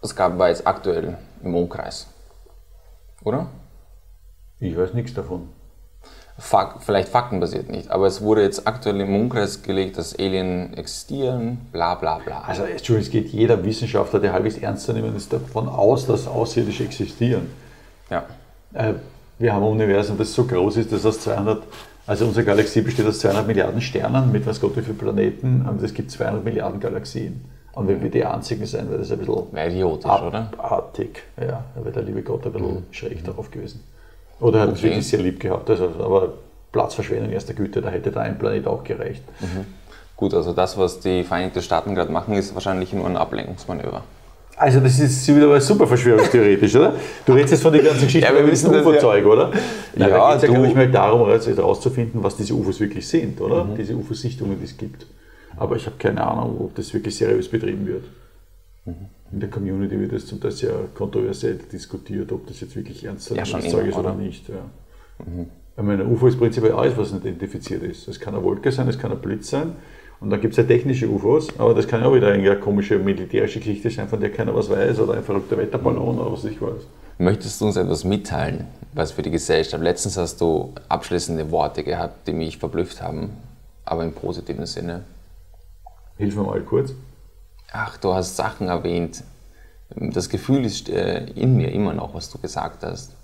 Das gab, war jetzt aktuell im Umkreis. Oder? Ich weiß nichts davon. Fak vielleicht faktenbasiert nicht, aber es wurde jetzt aktuell im Umkreis gelegt, dass Alien existieren, bla bla bla. Also, Entschuldigung, es geht jeder Wissenschaftler, der halbwegs ernst zu nehmen ist, davon aus, dass Außerirdische existieren. ja. Äh, wir haben ein Universum, das so groß ist, dass aus 200, also unsere Galaxie besteht aus 200 Milliarden Sternen mit was Gott wie viele Planeten und es gibt 200 Milliarden Galaxien. Und wenn wir die einzigen sein, wäre das ein bisschen idiotisch, oder? abartig. Ja, da wäre der liebe Gott ein bisschen schräg darauf gewesen. Oder er hat uns Okay. wirklich sehr lieb gehabt. Also, aber Platzverschwendung erster Güte, da hätte da ein Planet auch gereicht. Gut, also das, was die Vereinigten Staaten gerade machen, ist wahrscheinlich nur ein Ablenkungsmanöver. Also das ist wieder mal super verschwörungstheoretisch, oder? Du redest jetzt von der ganzen Geschichte Ja, wir wissen das ja. UFO-Zeug, oder? Nein, Ja, da geht es ja, glaube ich, mal darum, herauszufinden, was diese UFOs wirklich sind, oder? Diese UFO-Sichtungen, die es gibt. Aber ich habe keine Ahnung, ob das wirklich seriös betrieben wird. In der Community wird das zum Teil sehr kontroversiell diskutiert, ob das jetzt wirklich ernst Ja, Zeug ist oder, nicht. Ja. Ich meine, ein UFO ist prinzipiell alles, was nicht identifiziert ist. Es kann eine Wolke sein, es kann ein Blitz sein. Und dann gibt es ja technische UFOs, aber das kann ja auch wieder eine komische militärische Geschichte sein, von der keiner was weiß, oder ein verrückter Wetterballon oder was ich weiß. Möchtest du uns etwas mitteilen, was für die Gesellschaft? Letztens hast du abschließende Worte gehabt, die mich verblüfft haben, aber im positiven Sinne. Hilf mir mal kurz. Ach, du hast Sachen erwähnt. Das Gefühl ist äh, in mir immer noch, was du gesagt hast.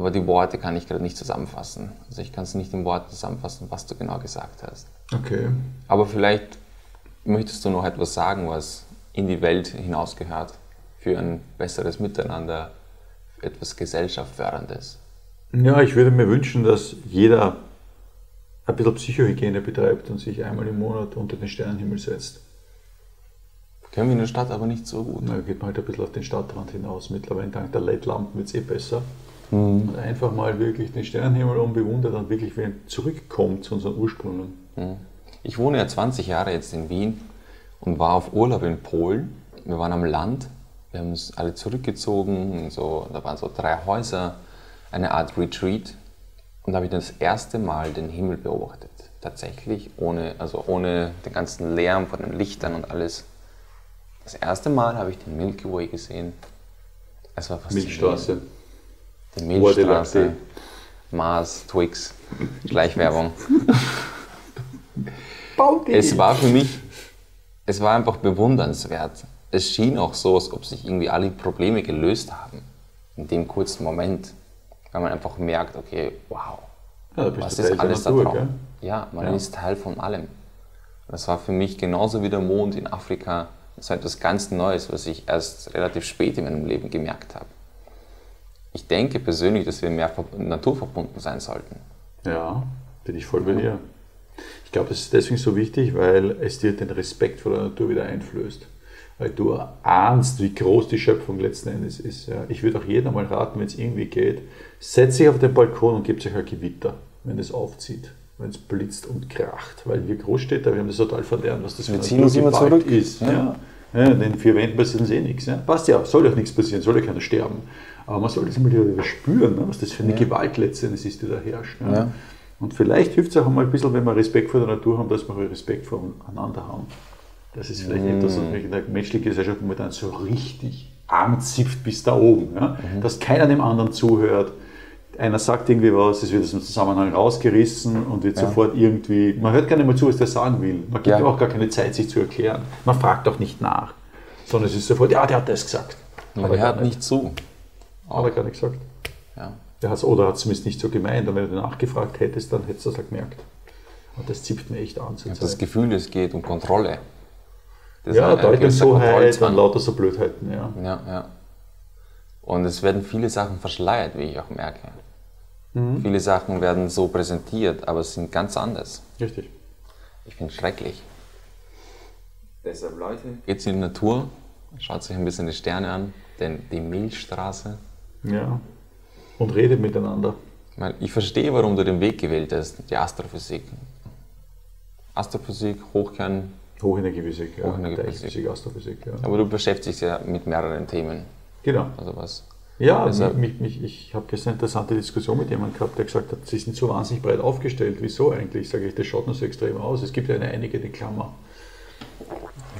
Aber die Worte kann ich gerade nicht zusammenfassen. Also ich kann es nicht in Worten zusammenfassen, was du genau gesagt hast. Okay. Aber vielleicht möchtest du noch etwas sagen, was in die Welt hinausgehört, für ein besseres Miteinander, etwas Gesellschaftsförderndes. Ja, ich würde mir wünschen, dass jeder ein bisschen Psychohygiene betreibt und sich einmal im Monat unter den Sternenhimmel setzt. Können wir in der Stadt aber nicht so gut. Na, geht man halt ein bisschen auf den Stadtrand hinaus. Mittlerweile dank der LED-Lampen wird es eh besser. Und einfach mal wirklich den Sternenhimmel umbewundert und wirklich wieder zurückkommt zu unseren Ursprüngen. Ich wohne ja 20 Jahre jetzt in Wien und war auf Urlaub in Polen. Wir waren am Land, wir haben uns alle zurückgezogen, und so, da waren so drei Häuser, eine Art Retreat. Und da habe ich das erste Mal den Himmel beobachtet. Tatsächlich, ohne, also ohne den ganzen Lärm von den Lichtern und alles. Das erste Mal habe ich den Milky Way gesehen. Es war faszinierend. Milchstraße. Die Milchstraße. Mars, Twix, Schleichwerbung. Es war für mich, es war einfach bewundernswert. Es schien auch so, als ob sich irgendwie alle Probleme gelöst haben. In dem kurzen Moment. Weil man einfach merkt, okay, wow, Ja, was ist alles da drauf? Ja, man Ja. ist Teil von allem. Das war für mich genauso wie der Mond in Afrika. Das war etwas ganz Neues, was ich erst relativ spät in meinem Leben gemerkt habe. Ich denke persönlich, dass wir mehr ver- naturverbunden sein sollten. Ja, bin ich voll bei dir. Ich glaube, das ist deswegen so wichtig, weil es dir den Respekt vor der Natur wieder einflößt. Weil du ahnst, wie groß die Schöpfung letzten Endes ist. Ja. Ich würde auch jedem einmal raten, wenn es irgendwie geht, setzt sich auf den Balkon und gebt euch ein Gewitter, wenn es aufzieht, wenn es blitzt und kracht. Weil wir Großstädter, wir haben das total verlernt, was das für zurück. ist. Ja. Ja. Ja, in den vier Wänden passiert uns eh nichts. Ja. Passt ja, soll doch nichts passieren, soll ja keiner sterben. Aber man soll das immer wieder spüren, ne, was das für eine Gewalt letztendlich ist, die da herrscht. Ja. Ja. Und vielleicht hilft es auch einmal ein bisschen, wenn wir Respekt vor der Natur haben, dass wir auch Respekt voreinander haben. Das ist vielleicht etwas, was in der menschlichen Gesellschaft momentan so richtig anzipft bis da oben. Ja? Dass keiner dem anderen zuhört. Einer sagt irgendwie was, es wird aus dem Zusammenhang rausgerissen und wird sofort irgendwie, man hört gar nicht mehr zu, was der sagen will. Man gibt Ja. ihm auch gar keine Zeit, sich zu erklären. Man fragt auch nicht nach, sondern es ist sofort, ja, der hat das gesagt. Man er hört nicht zu. Hat er gar nicht gesagt. Ja. Der hat's, oder hat es zumindest nicht so gemeint. Und wenn du nachgefragt hättest, dann hättest du das auch gemerkt. Und das zipft mir echt an zur Ich habe das. Gefühl, es geht um Kontrolle. Das Ja, Deutungshoheit und lauter so Blödheiten, ja. Ja, ja. Und es werden viele Sachen verschleiert, wie ich auch merke. Mhm. Viele Sachen werden so präsentiert, aber sind ganz anders. Richtig. Ich finde es schrecklich. Deshalb, Leute, geht in die Natur, schaut sich ein bisschen die Sterne an, denn die Milchstraße. Ja. Und redet miteinander. Ich, verstehe, warum du den Weg gewählt hast, die Astrophysik. Astrophysik, Hochkern, Hochenergiephysik, ja. Hochenergiephysik. Astrophysik, ja. aber du beschäftigst ja mit mehreren Themen. Genau. Also was? Ja, Deshalb- mich, mich, ich habe gestern eine interessante Diskussion mit jemandem gehabt, der gesagt hat, sie sind so wahnsinnig breit aufgestellt. Wieso eigentlich? Sage ich, das schaut nur so extrem aus. Es gibt ja eine einigende Klammer.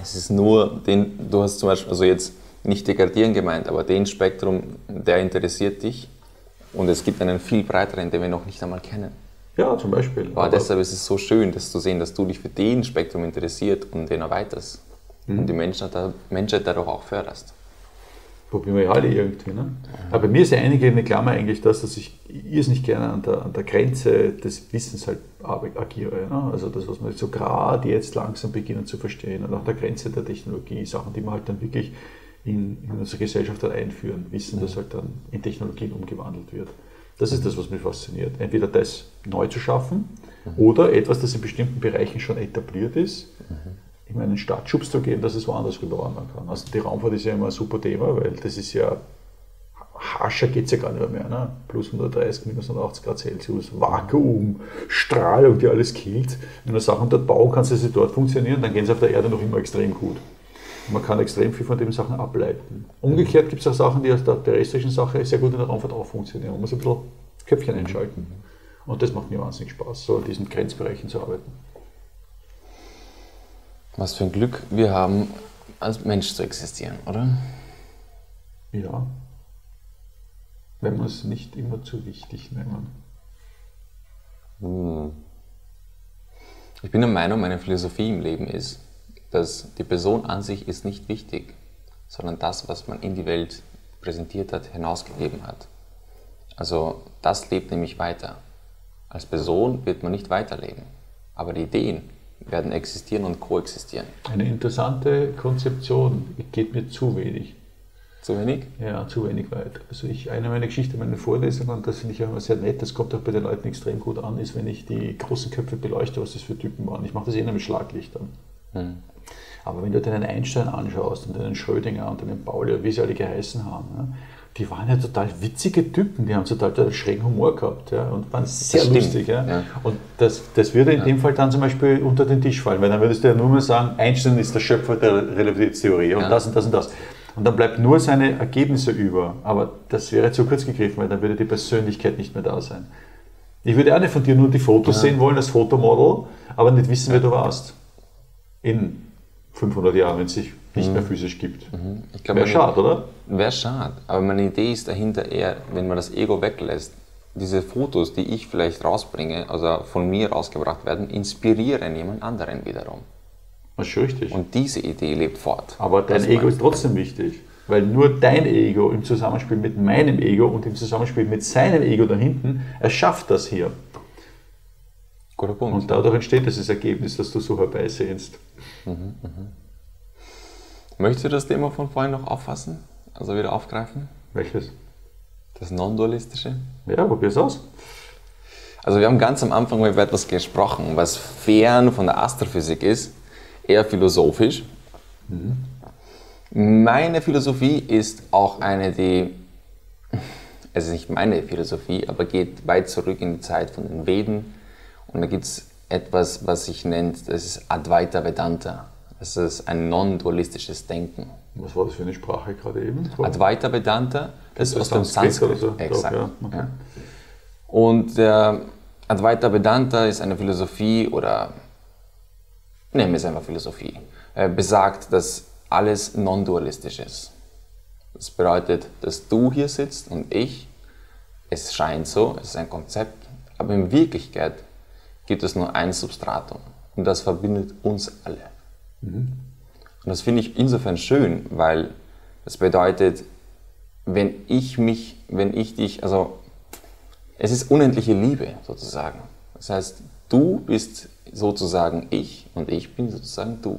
Es ist nur, den, du hast zum Beispiel, also jetzt nicht degradieren gemeint, aber den Spektrum, der interessiert dich und es gibt einen viel breiteren, den wir noch nicht einmal kennen. Ja, zum Beispiel. Aber deshalb ist es so schön, das zu sehen, dass du dich für den Spektrum interessiert und den erweiterst und die Menschheit, Menschheit dadurch auch förderst. Probieren wir ja alle irgendwie. Ne? Aber bei mir ist ja einige eine Klammer eigentlich das, dass ich irrsinnig gerne an der, an der Grenze des Wissens halt agiere. Ne? Also das, was wir so gerade jetzt langsam beginnen zu verstehen und an der Grenze der Technologie, Sachen, die wir halt dann wirklich in, in unsere Gesellschaft dann einführen, wissen, dass halt dann in Technologien umgewandelt wird. Das ist das, was mich fasziniert. Entweder das neu zu schaffen oder etwas, das in bestimmten Bereichen schon etabliert ist, ihm einen Startschubs zu geben, dass es woanders rüber wandern kann. Also die Raumfahrt ist ja immer ein super Thema, weil das ist ja, harscher geht es ja gar nicht mehr. Ne? Plus 130, minus 180 Grad Celsius, Vakuum, Strahlung, die alles killt. Wenn du Sachen dort bauen kannst, dass sie dort funktionieren, dann gehen sie auf der Erde noch immer extrem gut. Man kann extrem viel von den Sachen ableiten. Umgekehrt gibt es auch Sachen, die aus der terrestrischen Sache sehr gut in der Raumfahrt auch funktionieren. Man muss ein bisschen Köpfchen einschalten. Und das macht mir wahnsinnig Spaß, so in diesen Grenzbereichen zu arbeiten. Was für ein Glück wir haben, als Mensch zu existieren, oder? Ja. Wenn wir es nicht immer zu wichtig nehmen. Ich bin der Meinung, meine Philosophie im Leben ist, dass die Person an sich ist nicht wichtig, sondern das, was man in die Welt präsentiert hat, hinausgegeben hat. Also das lebt nämlich weiter. Als Person wird man nicht weiterleben, aber die Ideen werden existieren und koexistieren. Eine interessante Konzeption geht mir zu wenig. Zu wenig? Ja, zu wenig weit. Also ich, eine meiner Geschichten, meine Vorlesungen, das finde ich auch immer sehr nett, das kommt auch bei den Leuten extrem gut an, ist, wenn ich die großen Köpfe beleuchte, was das für Typen waren. Ich mache das eher mit Schlaglichtern. Aber wenn du dir einen Einstein anschaust und einen Schrödinger und einen Pauli, wie sie alle geheißen haben, ja, die waren ja total witzige Typen, die haben total, total schrägen Humor gehabt ja, und waren sehr stimmt, lustig. Ja. ja. Und das, das würde in dem Fall dann zum Beispiel unter den Tisch fallen, weil dann würdest du ja nur mal sagen, Einstein ist der Schöpfer der Relativitätstheorie und das und das und das. Und dann bleibt nur seine Ergebnisse über. Aber das wäre zu kurz gegriffen, weil dann würde die Persönlichkeit nicht mehr da sein. Ich würde auch nicht von dir nur die Fotos sehen wollen als Fotomodel, aber nicht wissen, wer du warst. In 500 Jahren, wenn es sich nicht mehr physisch gibt. Glaube, Wäre schade, oder? Wäre schade, aber meine Idee ist dahinter eher, wenn man das Ego weglässt, diese Fotos, die ich vielleicht rausbringe, also von mir rausgebracht werden, inspirieren jemand anderen wiederum. Das ist richtig. Und diese Idee lebt fort. Aber dein Ego ist trotzdem wichtig. Weil nur dein Ego im Zusammenspiel mit meinem Ego und im Zusammenspiel mit seinem Ego da hinten erschafft das hier. Guter Punkt. Und dadurch entsteht dieses Ergebnis, das du so herbeisehnst. Möchtest du das Thema von vorhin noch auffassen? Also wieder aufgreifen? Welches? Das Non-Dualistische? Ja, probier's aus. Also wir haben ganz am Anfang über etwas gesprochen, was fern von der Astrophysik ist, eher philosophisch. Meine Philosophie ist auch eine, die, es ist nicht meine Philosophie, aber geht weit zurück in die Zeit von den Veden. Und da gibt es etwas, was sich nennt, das ist Advaita Vedanta. Das ist ein non-dualistisches Denken. Was war das für eine Sprache gerade eben? Advaita Vedanta, das ist aus dem Sanskrit so? Exakt. Ja, okay. ja. Und der Advaita Vedanta ist eine Philosophie oder nennen wir es einfach Philosophie, äh, besagt, dass alles non-dualistisch ist. Das bedeutet, dass du hier sitzt und ich, es scheint so, es ist ein Konzept, aber in Wirklichkeit gibt es nur ein Substratum und das verbindet uns alle. Und das finde ich insofern schön, weil das bedeutet, wenn ich mich, wenn ich dich, also es ist unendliche Liebe sozusagen. Das heißt, du bist sozusagen ich und ich bin sozusagen du.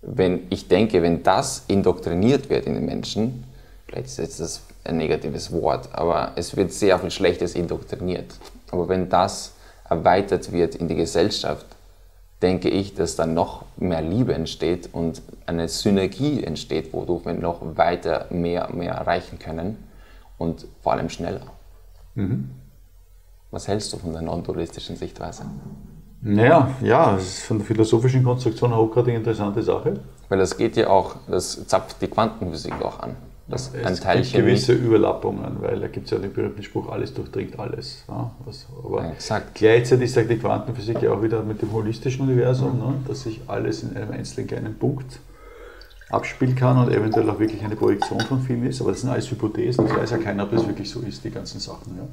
Wenn ich denke, wenn das indoktriniert wird in den Menschen, vielleicht ist jetzt das ein negatives Wort, aber es wird sehr viel Schlechtes indoktriniert. Aber wenn das erweitert wird in die Gesellschaft, denke ich, dass dann noch mehr Liebe entsteht und eine Synergie entsteht, wodurch wir noch weiter mehr, mehr erreichen können und vor allem schneller. Was hältst du von der non-dualistischen Sichtweise? Naja, ja, es ist von der philosophischen Konstruktion auch gerade eine interessante Sache. Weil das geht ja auch, das zapft die Quantenphysik auch an. Ein Es gibt Teilchen gewisse Überlappungen, weil da gibt es ja den berühmten Spruch, alles durchdringt alles. Ja, was, aber exakt. gleichzeitig sagt die Quantenphysik ja auch wieder mit dem holistischen Universum, ne, dass sich alles in einem einzelnen kleinen Punkt abspielen kann und eventuell auch wirklich eine Projektion von vielen ist. Aber das sind alles Hypothesen, das weiß ja keiner, ob das wirklich so ist, die ganzen Sachen. Ja.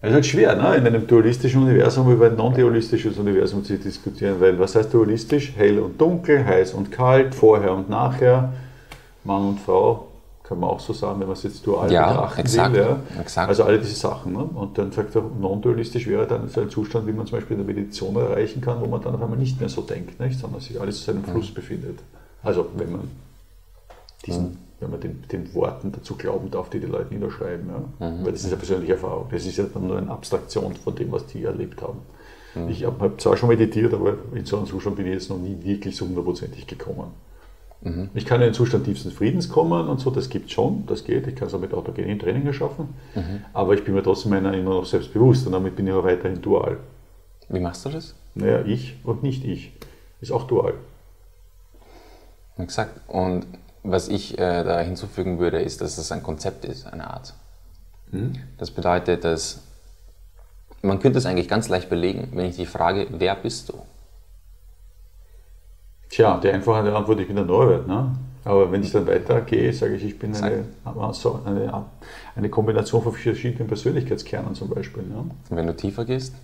Es ist halt schwer, ne? in einem dualistischen Universum über ein non-dualistisches Universum zu diskutieren, weil was heißt dualistisch? Hell und dunkel, heiß und kalt, vorher und nachher, Mann und Frau, kann man auch so sagen, wenn man es jetzt dual Ja, betrachten exakt, will. Ja? exakt. Also alle diese Sachen. Ne? Und dann sagt er, non-dualistisch wäre dann so ein Zustand, wie man zum Beispiel in der Meditation erreichen kann, wo man dann auf einmal nicht mehr so denkt, nicht? sondern sich alles in seinem Fluss befindet. Also wenn man diesen, wenn man den, den Worten dazu glauben darf, die die Leute niederschreiben. Ja? Weil das ist ja persönliche Erfahrung. Das ist ja dann nur eine Abstraktion von dem, was die erlebt haben. Ich habe hab zwar schon meditiert, aber in so einen Zustand bin ich jetzt noch nie wirklich so hundertprozentig gekommen. Ich kann in den Zustand tiefsten Friedens kommen und so, das gibt schon, das geht. Ich kann es auch mit autogenen Training erschaffen. Aber ich bin mir trotzdem meiner immer noch selbst bewusst und damit bin ich auch weiterhin dual. Wie machst du das? Naja, ich und nicht ich. Ist auch dual. Exakt. Und was ich äh, da hinzufügen würde, ist, dass es ein Konzept ist, eine Art. Das bedeutet, dass man könnte es eigentlich ganz leicht belegen, wenn ich dich frage, wer bist du? Tja, die einfache Antwort, ich bin der Norbert. Ne? Aber wenn ich dann weitergehe, sage ich, ich bin eine, eine, eine Kombination von verschiedenen Persönlichkeitskernen zum Beispiel. Ne? Und wenn du tiefer gehst,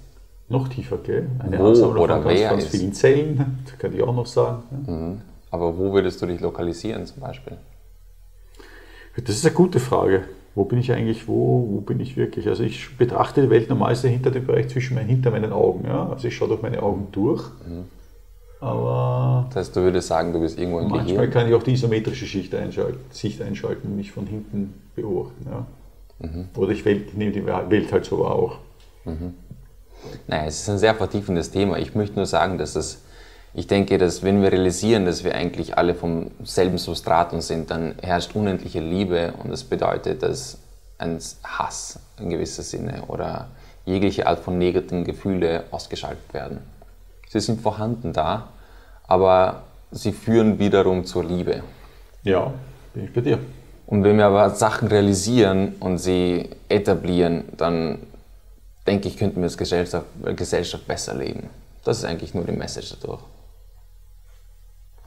Noch tiefer, gell? Eine Wo Ansammlung oder von ganz, ganz ist? vielen Zellen, das kann ich auch noch sagen. Ne? aber wo würdest du dich lokalisieren zum Beispiel? Das ist eine gute Frage. Wo bin ich eigentlich, wo, wo bin ich wirklich? Also ich betrachte die Welt normalerweise hinter dem Bereich zwischen meinen, hinter meinen Augen. Ja? Also ich schaue durch meine Augen durch. Aber Das heißt, du würdest sagen, du bist irgendwo im manchmal Gehirn. kann ich auch die isometrische Schicht einschalten, Sicht einschalten und mich von hinten beobachten. Ja? Oder ich Welt, nehme die Welt halt so wahr auch. Naja, es ist ein sehr vertiefendes Thema. Ich möchte nur sagen, dass es, ich denke, dass wenn wir realisieren, dass wir eigentlich alle vom selben Substratum sind, dann herrscht unendliche Liebe und das bedeutet, dass ein Hass in gewisser Sinne oder jegliche Art von negativen Gefühle ausgeschaltet werden. Sie sind vorhanden da, aber sie führen wiederum zur Liebe. Ja, bin ich bei dir. Und wenn wir aber Sachen realisieren und sie etablieren, dann denke ich, könnten wir als Gesellschaft, Gesellschaft besser leben. Das ist eigentlich nur die Message dadurch.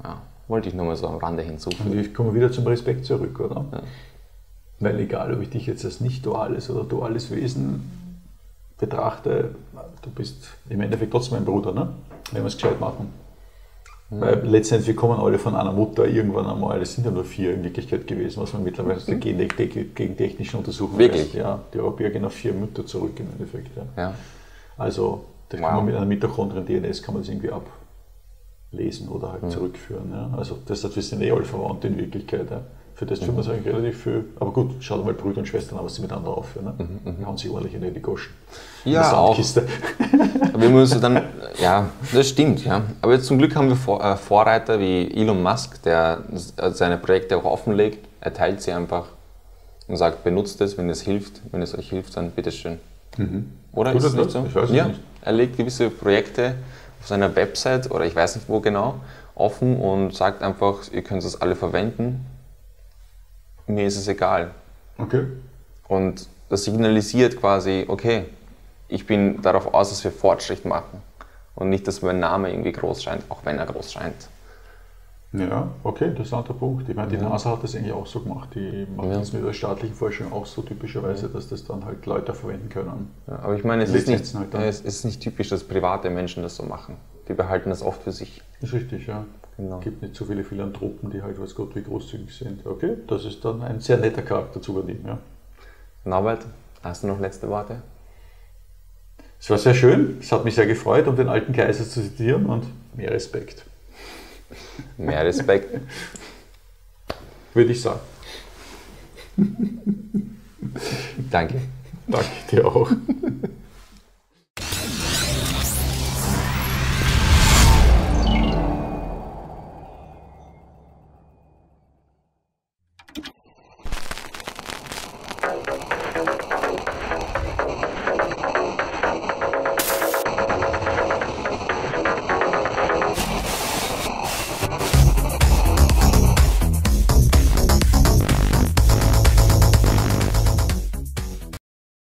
Ja, wollte ich nur mal so am Rande hinzufügen. Und ich komme wieder zum Respekt zurück, oder? Weil egal, ob ich dich jetzt als nicht duales oder duales Wesen betrachte, du bist im Endeffekt trotzdem mein Bruder, ne? wenn wir es gescheit machen. Mhm. Weil letztendlich, wir kommen alle von einer Mutter irgendwann einmal, es sind ja nur vier in Wirklichkeit gewesen, was man mittlerweile aus der mhm. gentechnischen Untersuchung Wirklich? Weiß. Ja, die Europäer gehen auf vier Mütter zurück im Endeffekt. Ja. ja. Also, da wow. kann man mit einer Mitochondrien-DNS kann man das irgendwie ablesen oder halt mhm. zurückführen. Ja. Also das heißt, wir sind eh alle verwandt in Wirklichkeit. Ja. Für das tut man sagen relativ viel. Aber gut, schaut mal Brüder und Schwestern an, was sie miteinander aufführen. Ne? Mhm, mhm. Hauen sie ordentlich in die Goschen. Ja, auch. Wir müssen dann, ja, das stimmt, ja. Aber jetzt zum Glück haben wir Vor äh, Vorreiter wie Elon Musk, der seine Projekte auch offenlegt. Er teilt sie einfach und sagt, benutzt es, wenn es hilft. Wenn es euch hilft, dann bitteschön. Mhm. Oder Tut ist es nicht so? Ich weiß ja, nicht. er legt gewisse Projekte auf seiner Website oder ich weiß nicht wo genau offen und sagt einfach, ihr könnt es alle verwenden mir ist es egal. Okay. Und das signalisiert quasi, okay, ich bin darauf aus, dass wir Fortschritt machen. Und nicht, dass mein Name irgendwie groß scheint, auch wenn er groß scheint. Ja, okay, interessanter Punkt. Ich meine, die ja. NASA hat das eigentlich auch so gemacht. Die machen ja. das mit der staatlichen Forschung auch so typischerweise, dass das dann halt Leute verwenden können. Ja, aber ich meine, es ist, nicht, halt es ist nicht typisch, dass private Menschen das so machen. Die behalten das oft für sich. Das ist richtig, ja. Genau. Es gibt nicht so viele Philanthropen, die halt, weiß Gott, wie großzügig sind. Okay, das ist dann ein sehr netter Charakter zu übernehmen. Ja. Norbert, hast du noch letzte Worte? Es war sehr schön, es hat mich sehr gefreut, um den alten Kaiser zu zitieren und mehr Respekt. Mehr Respekt. Würde ich sagen. Danke. Danke dir auch.